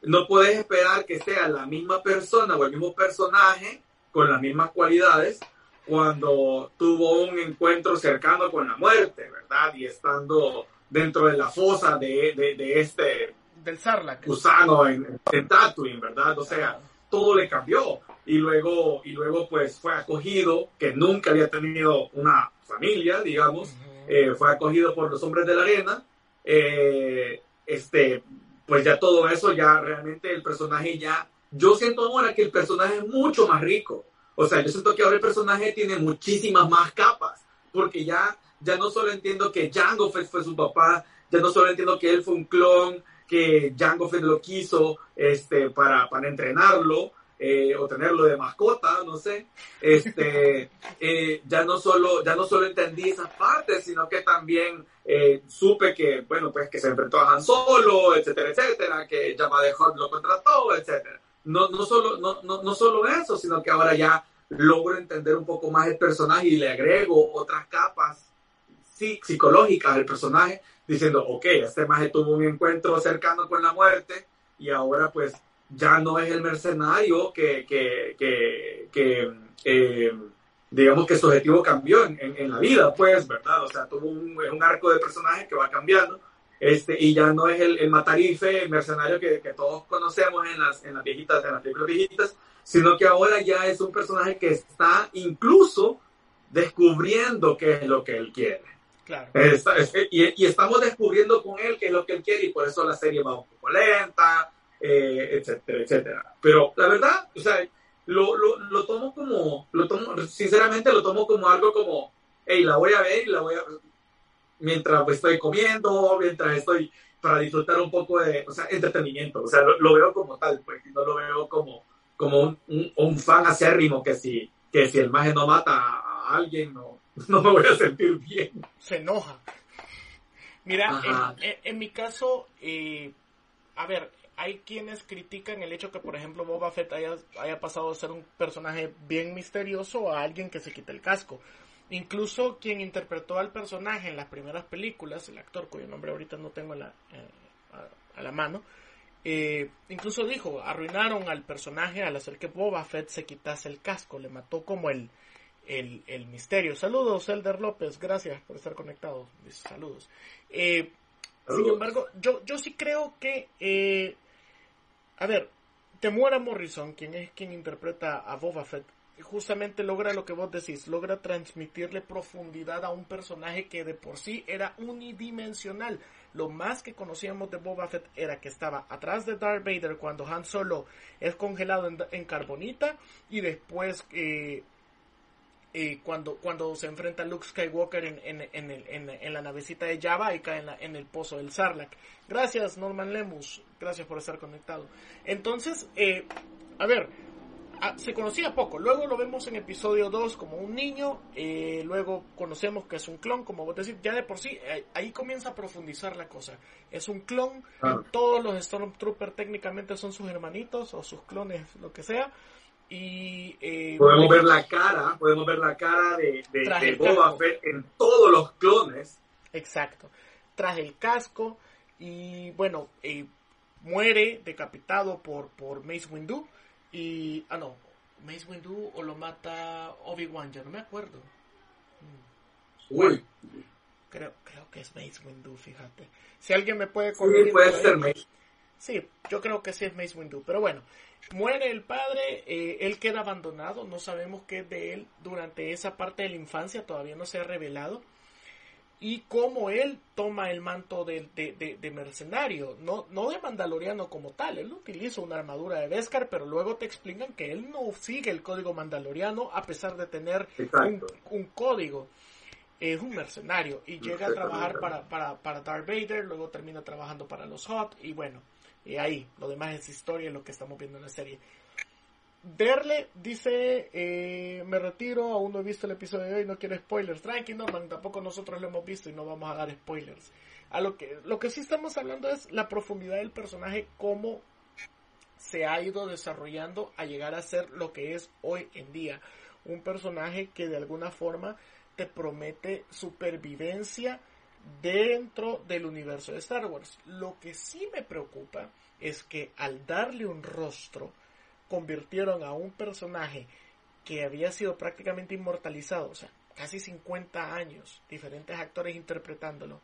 [SPEAKER 2] no puedes esperar que sea la misma persona o el mismo personaje con las mismas cualidades cuando tuvo un encuentro cercano con la muerte, ¿verdad? Y estando dentro de la fosa de, de, este...
[SPEAKER 1] Del Sarlacc.
[SPEAKER 2] Gusano en, en Tatooine, ¿verdad? O sea, todo le cambió. Y luego, y luego pues fue acogido, que nunca había tenido una familia, digamos, eh, fue acogido por los hombres de la arena, eh, este, pues ya todo eso, ya realmente el personaje ya, yo siento ahora que el personaje es mucho más rico, o sea, yo siento que ahora el personaje tiene muchísimas más capas, porque ya, ya no solo entiendo que Jango Fett fue su papá, ya no solo entiendo que él fue un clon, que Jango Fett lo quiso este, para, para entrenarlo, eh, o tenerlo de mascota, no sé, este, eh, ya, no solo, ya no solo entendí esas partes, sino que también eh, supe que, bueno, pues que se enfrentó a Han Solo, etcétera, etcétera, que Llama de Hot lo contrató, etcétera. No, no, solo, no, no, no solo eso, sino que ahora ya logro entender un poco más el personaje y le agrego otras capas psicológicas al personaje, diciendo, ok, este maje tuvo un encuentro cercano con la muerte y ahora pues ya no es el mercenario que, que, que, eh, digamos que su objetivo cambió en, en, la vida, pues, ¿verdad? O sea, tuvo un, un, arco de personaje que va cambiando. Este, y ya no es el, el matarife, el mercenario que, que, todos conocemos en las, en las viejitas, en las películas viejitas, sino que ahora ya es un personaje que está incluso descubriendo qué es lo que él quiere. Claro. y, y, estamos descubriendo con él qué es lo que él quiere y por eso la serie va un poco lenta, eh, etcétera, etcétera. Pero la verdad, o sea, lo, lo, lo, tomo como, lo tomo, sinceramente lo tomo como algo como, hey, la voy a ver y la voy a, mientras estoy comiendo, mientras estoy, para disfrutar un poco de, o sea, entretenimiento, o sea, lo, veo como tal, pues, no lo veo como, como un, un, fan acérrimo que si, que si el maje no mata a alguien, no, no me voy a sentir bien.
[SPEAKER 1] Se enoja. Mira, en, en, mi caso, eh, a ver, hay quienes critican el hecho que, por ejemplo, Boba Fett haya, haya pasado de ser un personaje bien misterioso a alguien que se quita el casco. Incluso quien interpretó al personaje en las primeras películas, el actor cuyo nombre ahorita no tengo la, eh, a, la mano, eh, incluso dijo, arruinaron al personaje al hacer que Boba Fett se quitase el casco, le mató como el, el, el misterio. Saludos, Elder López, gracias por estar conectado. Saludos. Eh, sin embargo, yo, yo sí creo que a ver, Temuera Morrison, quien es quien interpreta a Boba Fett, justamente logra lo que vos decís, logra transmitirle profundidad a un personaje que de por sí era unidimensional. Lo más que conocíamos de Boba Fett era que estaba atrás de Darth Vader cuando Han Solo es congelado en, carbonita y después eh, eh, cuando, cuando se enfrenta Luke Skywalker en, en, en, en, la navecita de Java y cae en, el pozo del Sarlacc. Gracias, Norman Lemus. Gracias por estar conectado. Entonces, eh, a ver, se conocía poco. Luego lo vemos en episodio 2 como un niño. Eh, luego conocemos que es un clon, como vos decís. Ya de por sí, ahí comienza a profundizar la cosa. Es un clon. Todos los Stormtroopers técnicamente son sus hermanitos o sus clones, lo que sea. Y,
[SPEAKER 2] eh, podemos ver la cara, podemos ver la cara de, de, Boba Fett en todos los clones.
[SPEAKER 1] Exacto. Tras el casco y bueno, eh, muere decapitado por, por Mace Windu y... Ah, no, Mace Windu o lo mata Obi-Wan, ya no me acuerdo.
[SPEAKER 2] Mm. Uy.
[SPEAKER 1] Creo, creo que es Mace Windu, fíjate. Si alguien me puede corregir.
[SPEAKER 2] Sí, puede ser Mace.
[SPEAKER 1] Sí, yo creo que sí es Mace Windu, pero bueno, Muere el padre, eh, él queda abandonado, no sabemos qué es de él durante esa parte de la infancia, todavía no se ha revelado. Y cómo él toma el manto de, de, mercenario, no, no de mandaloriano como tal, él utiliza una armadura de Beskar, pero luego te explican que él no sigue el código mandaloriano a pesar de tener un, código. Es un mercenario y llega a trabajar para, para, para Darth Vader, luego termina trabajando para los Hot y bueno, y ahí, lo demás es historia, lo que estamos viendo en la serie. Derle dice, eh, me retiro, aún no he visto el episodio de hoy, no quiero spoilers. Tranqui, no, tampoco nosotros lo hemos visto y no vamos a dar spoilers. A lo que, lo que sí estamos hablando es la profundidad del personaje, cómo se ha ido desarrollando a llegar a ser lo que es hoy en día. Un personaje que de alguna forma te promete supervivencia dentro del universo de Star Wars. Lo que sí me preocupa es que al darle un rostro, convirtieron a un personaje que había sido prácticamente inmortalizado, o sea, casi 50 años, diferentes actores interpretándolo.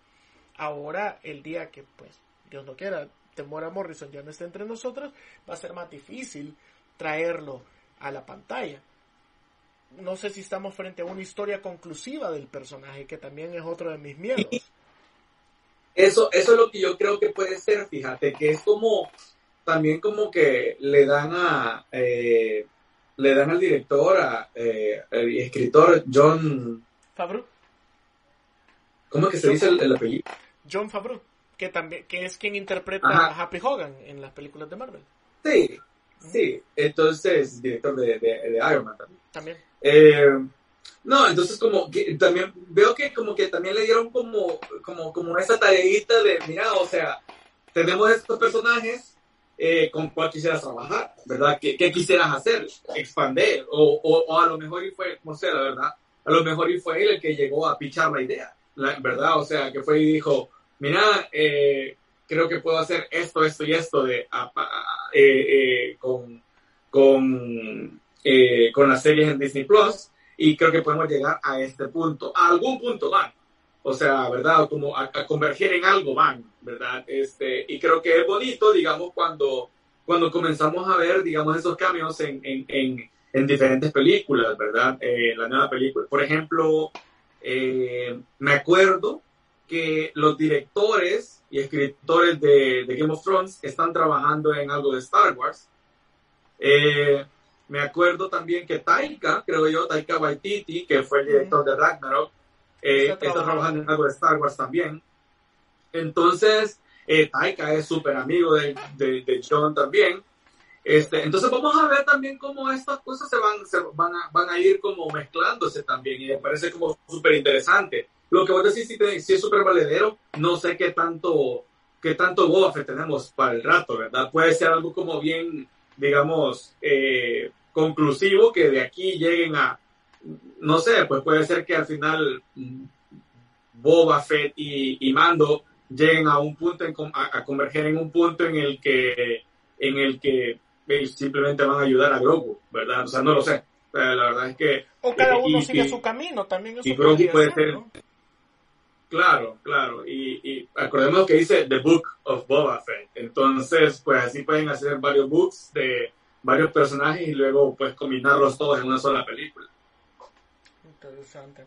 [SPEAKER 1] Ahora, el día que, pues, Dios no quiera, Temora Morrison ya no esté entre nosotros, va a ser más difícil traerlo a la pantalla. No sé si estamos frente a una historia conclusiva del personaje, que también es otro de mis miedos.
[SPEAKER 2] Eso, eso es lo que yo creo que puede ser, fíjate, que es como también como que le dan a eh, le dan al director a eh, el escritor John
[SPEAKER 1] Favreau.
[SPEAKER 2] ¿cómo es que se dice el, apellido?
[SPEAKER 1] John Favreau que también que es quien interpreta a Happy Hogan en las películas de Marvel.
[SPEAKER 2] Sí sí. Entonces director de, de, Iron Man también.
[SPEAKER 1] También.
[SPEAKER 2] Eh, no, entonces como que también veo que como que también le dieron como, como, como esa tareita de, mira, o sea, tenemos estos personajes, eh, con cuál quisieras trabajar, ¿verdad? ¿Qué, quisieras hacer? Expander, o, o, a lo mejor y fue, no sé, la verdad, a lo mejor y fue él el que llegó a pichar la idea, ¿verdad? O sea, que fue y dijo, mira, eh, creo que puedo hacer esto, esto y esto de, eh, con, con, con las series en Disney Plus, y creo que podemos llegar a este punto. A algún punto van, o sea, ¿verdad? Como a, converger en algo van, ¿verdad? Este, y creo que es bonito, digamos, cuando, cuando comenzamos a ver, digamos, esos cambios en, en, en, en diferentes películas, ¿verdad? Eh, la nueva película. Por ejemplo, eh, me acuerdo que los directores y escritores de, de, Game of Thrones están trabajando en algo de Star Wars. Eh, me acuerdo también que Taika, creo yo, Taika Waititi, que fue el director de Ragnarok, eh, está, trabajando en algo de Star Wars también. Entonces, eh, Taika es súper amigo de, de, John también. Este, entonces vamos a ver también cómo estas cosas se van, se van, a, van a ir como mezclándose también y me parece como súper interesante. Lo que vos decís si, si es súper valedero, no sé qué tanto, qué tanto Boba tenemos para el rato, ¿verdad? Puede ser algo como bien, digamos, eh, conclusivo que de aquí lleguen a, no sé, pues puede ser que al final Boba Fett y, Mando lleguen a un punto, a, converger en un punto en el que, en el que simplemente van a ayudar a Grogu, ¿verdad? O sea, no lo sé. La verdad es que...
[SPEAKER 1] O cada uno sigue su camino, también
[SPEAKER 2] Y Grogu puede ser... Claro, claro. Y, y acordemos que dice The Book of Boba Fett. Entonces, pues así pueden hacer varios books de varios personajes y luego pues combinarlos todos en una sola película.
[SPEAKER 1] Interesante.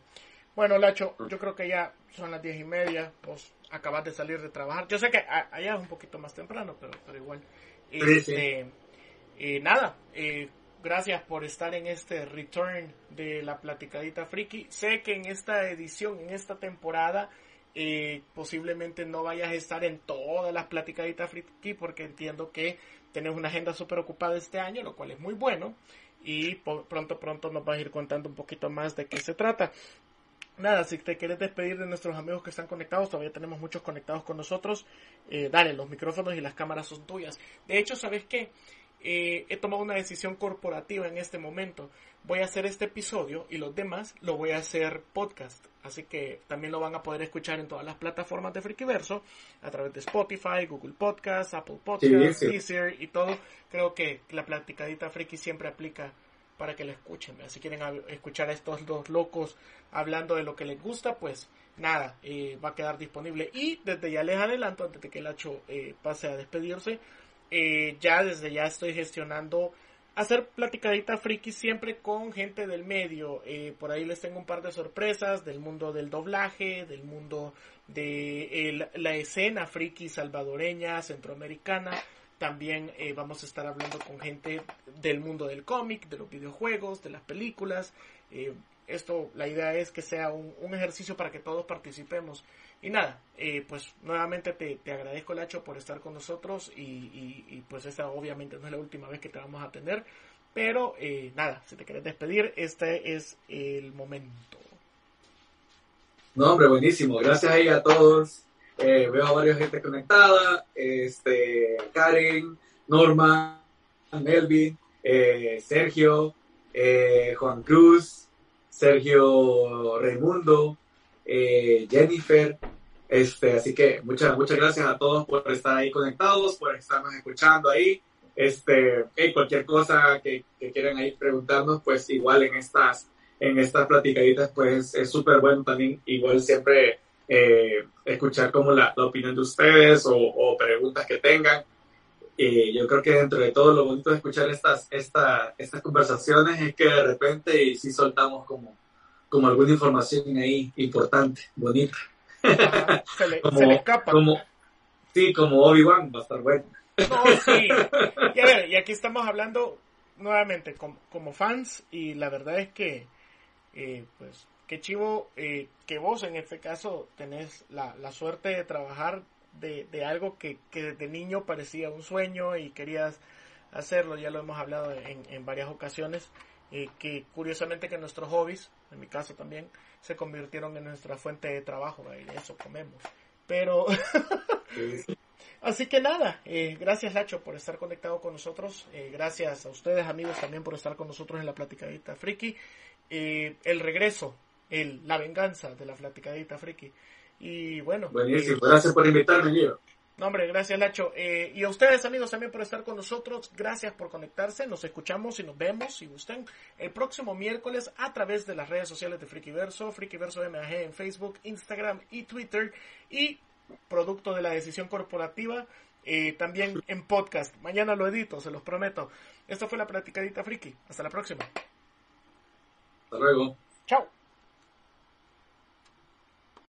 [SPEAKER 1] Bueno, Lacho, yo creo que ya son las diez y media, pues acabas de salir de trabajar. Yo sé que allá es un poquito más temprano, pero, pero igual. Este, eh, nada, eh, gracias por estar en este return de la platicadita friki. Sé que en esta edición, en esta temporada, eh, posiblemente no vayas a estar en todas las platicaditas friki porque entiendo que tenés una agenda súper ocupada este año, lo cual es muy bueno y pronto pronto nos vas a ir contando un poquito más de qué se trata. Nada, si te quieres despedir de nuestros amigos que están conectados, todavía tenemos muchos conectados con nosotros, eh, dale, los micrófonos y las cámaras son tuyas. De hecho, ¿sabes qué? Eh, he tomado una decisión corporativa en este momento. Voy a hacer este episodio y los demás lo voy a hacer podcast. Así que también lo van a poder escuchar en todas las plataformas de Frikiverso, a través de Spotify, Google Podcasts, Apple Podcasts, Deezer y todo. Creo que la platicadita Friki siempre aplica para que la escuchen. Si quieren escuchar a estos dos locos hablando de lo que les gusta, pues nada, eh, va a quedar disponible. Y desde ya les adelanto, antes de que el Hacho eh, pase a despedirse, eh, ya desde ya estoy gestionando hacer platicadita friki siempre con gente del medio. Eh, por ahí les tengo un par de sorpresas del mundo del doblaje, del mundo de la escena friki salvadoreña, centroamericana. También eh, vamos a estar hablando con gente del mundo del cómic, de los videojuegos, de las películas. Eh, esto, la idea es que sea un, ejercicio para que todos participemos. Y nada, pues nuevamente te, te, agradezco, Lacho, por estar con nosotros y, y, pues esta obviamente no es la última vez que te vamos a atender. Pero eh, nada, si te quieres despedir, este es el momento.
[SPEAKER 2] No, hombre, buenísimo. Gracias ahí a todos. Eh, veo a varias gente conectada. Este, Karen, Norma, Melvin, eh, Sergio, Juan Cruz, Sergio Raimundo, Jennifer. Este, así que muchas, muchas gracias a todos por estar ahí conectados, por estarnos escuchando ahí. Este, cualquier cosa que, que, quieran ahí preguntarnos, pues igual en estas, en estas platicaditas, pues es súper bueno también, igual siempre eh, escuchar como la, la, opinión de ustedes o, o preguntas que tengan. Y yo creo que dentro de todo lo bonito de escuchar estas, esta, estas conversaciones es que de repente y sí soltamos como, como alguna información ahí importante, bonita.
[SPEAKER 1] se, le, como, se le escapa.
[SPEAKER 2] Como, sí, como Obi-Wan, va a estar bueno.
[SPEAKER 1] No, sí. Y, a ver, y aquí estamos hablando nuevamente como, fans y la verdad es que, eh, pues, qué chivo eh, que vos en este caso tenés la, la suerte de trabajar de, de algo que, que desde niño parecía un sueño y querías hacerlo, ya lo hemos hablado en, en varias ocasiones, eh, que curiosamente que nuestros hobbies, en mi caso también, se convirtieron en nuestra fuente de trabajo, y eso comemos. Pero Así que nada, eh, gracias Lacho por estar conectado con nosotros, eh, gracias a ustedes amigos también por estar con nosotros en la platicadita friki, eh, el regreso, el, la venganza de la platicadita friki. Y bueno.
[SPEAKER 2] Buenísimo, gracias por invitarme, yo.
[SPEAKER 1] No, hombre, gracias Lacho. y a ustedes amigos también por estar con nosotros, gracias por conectarse, nos escuchamos y nos vemos, si gusten, el próximo miércoles a través de las redes sociales de Frikiverso, Frikiverso MAG en Facebook, Instagram y Twitter. Y producto de la decisión corporativa, eh, también en podcast. Mañana lo edito, se los prometo. Esto fue la platicadita friki. Hasta la próxima.
[SPEAKER 2] Hasta luego.
[SPEAKER 1] Chao.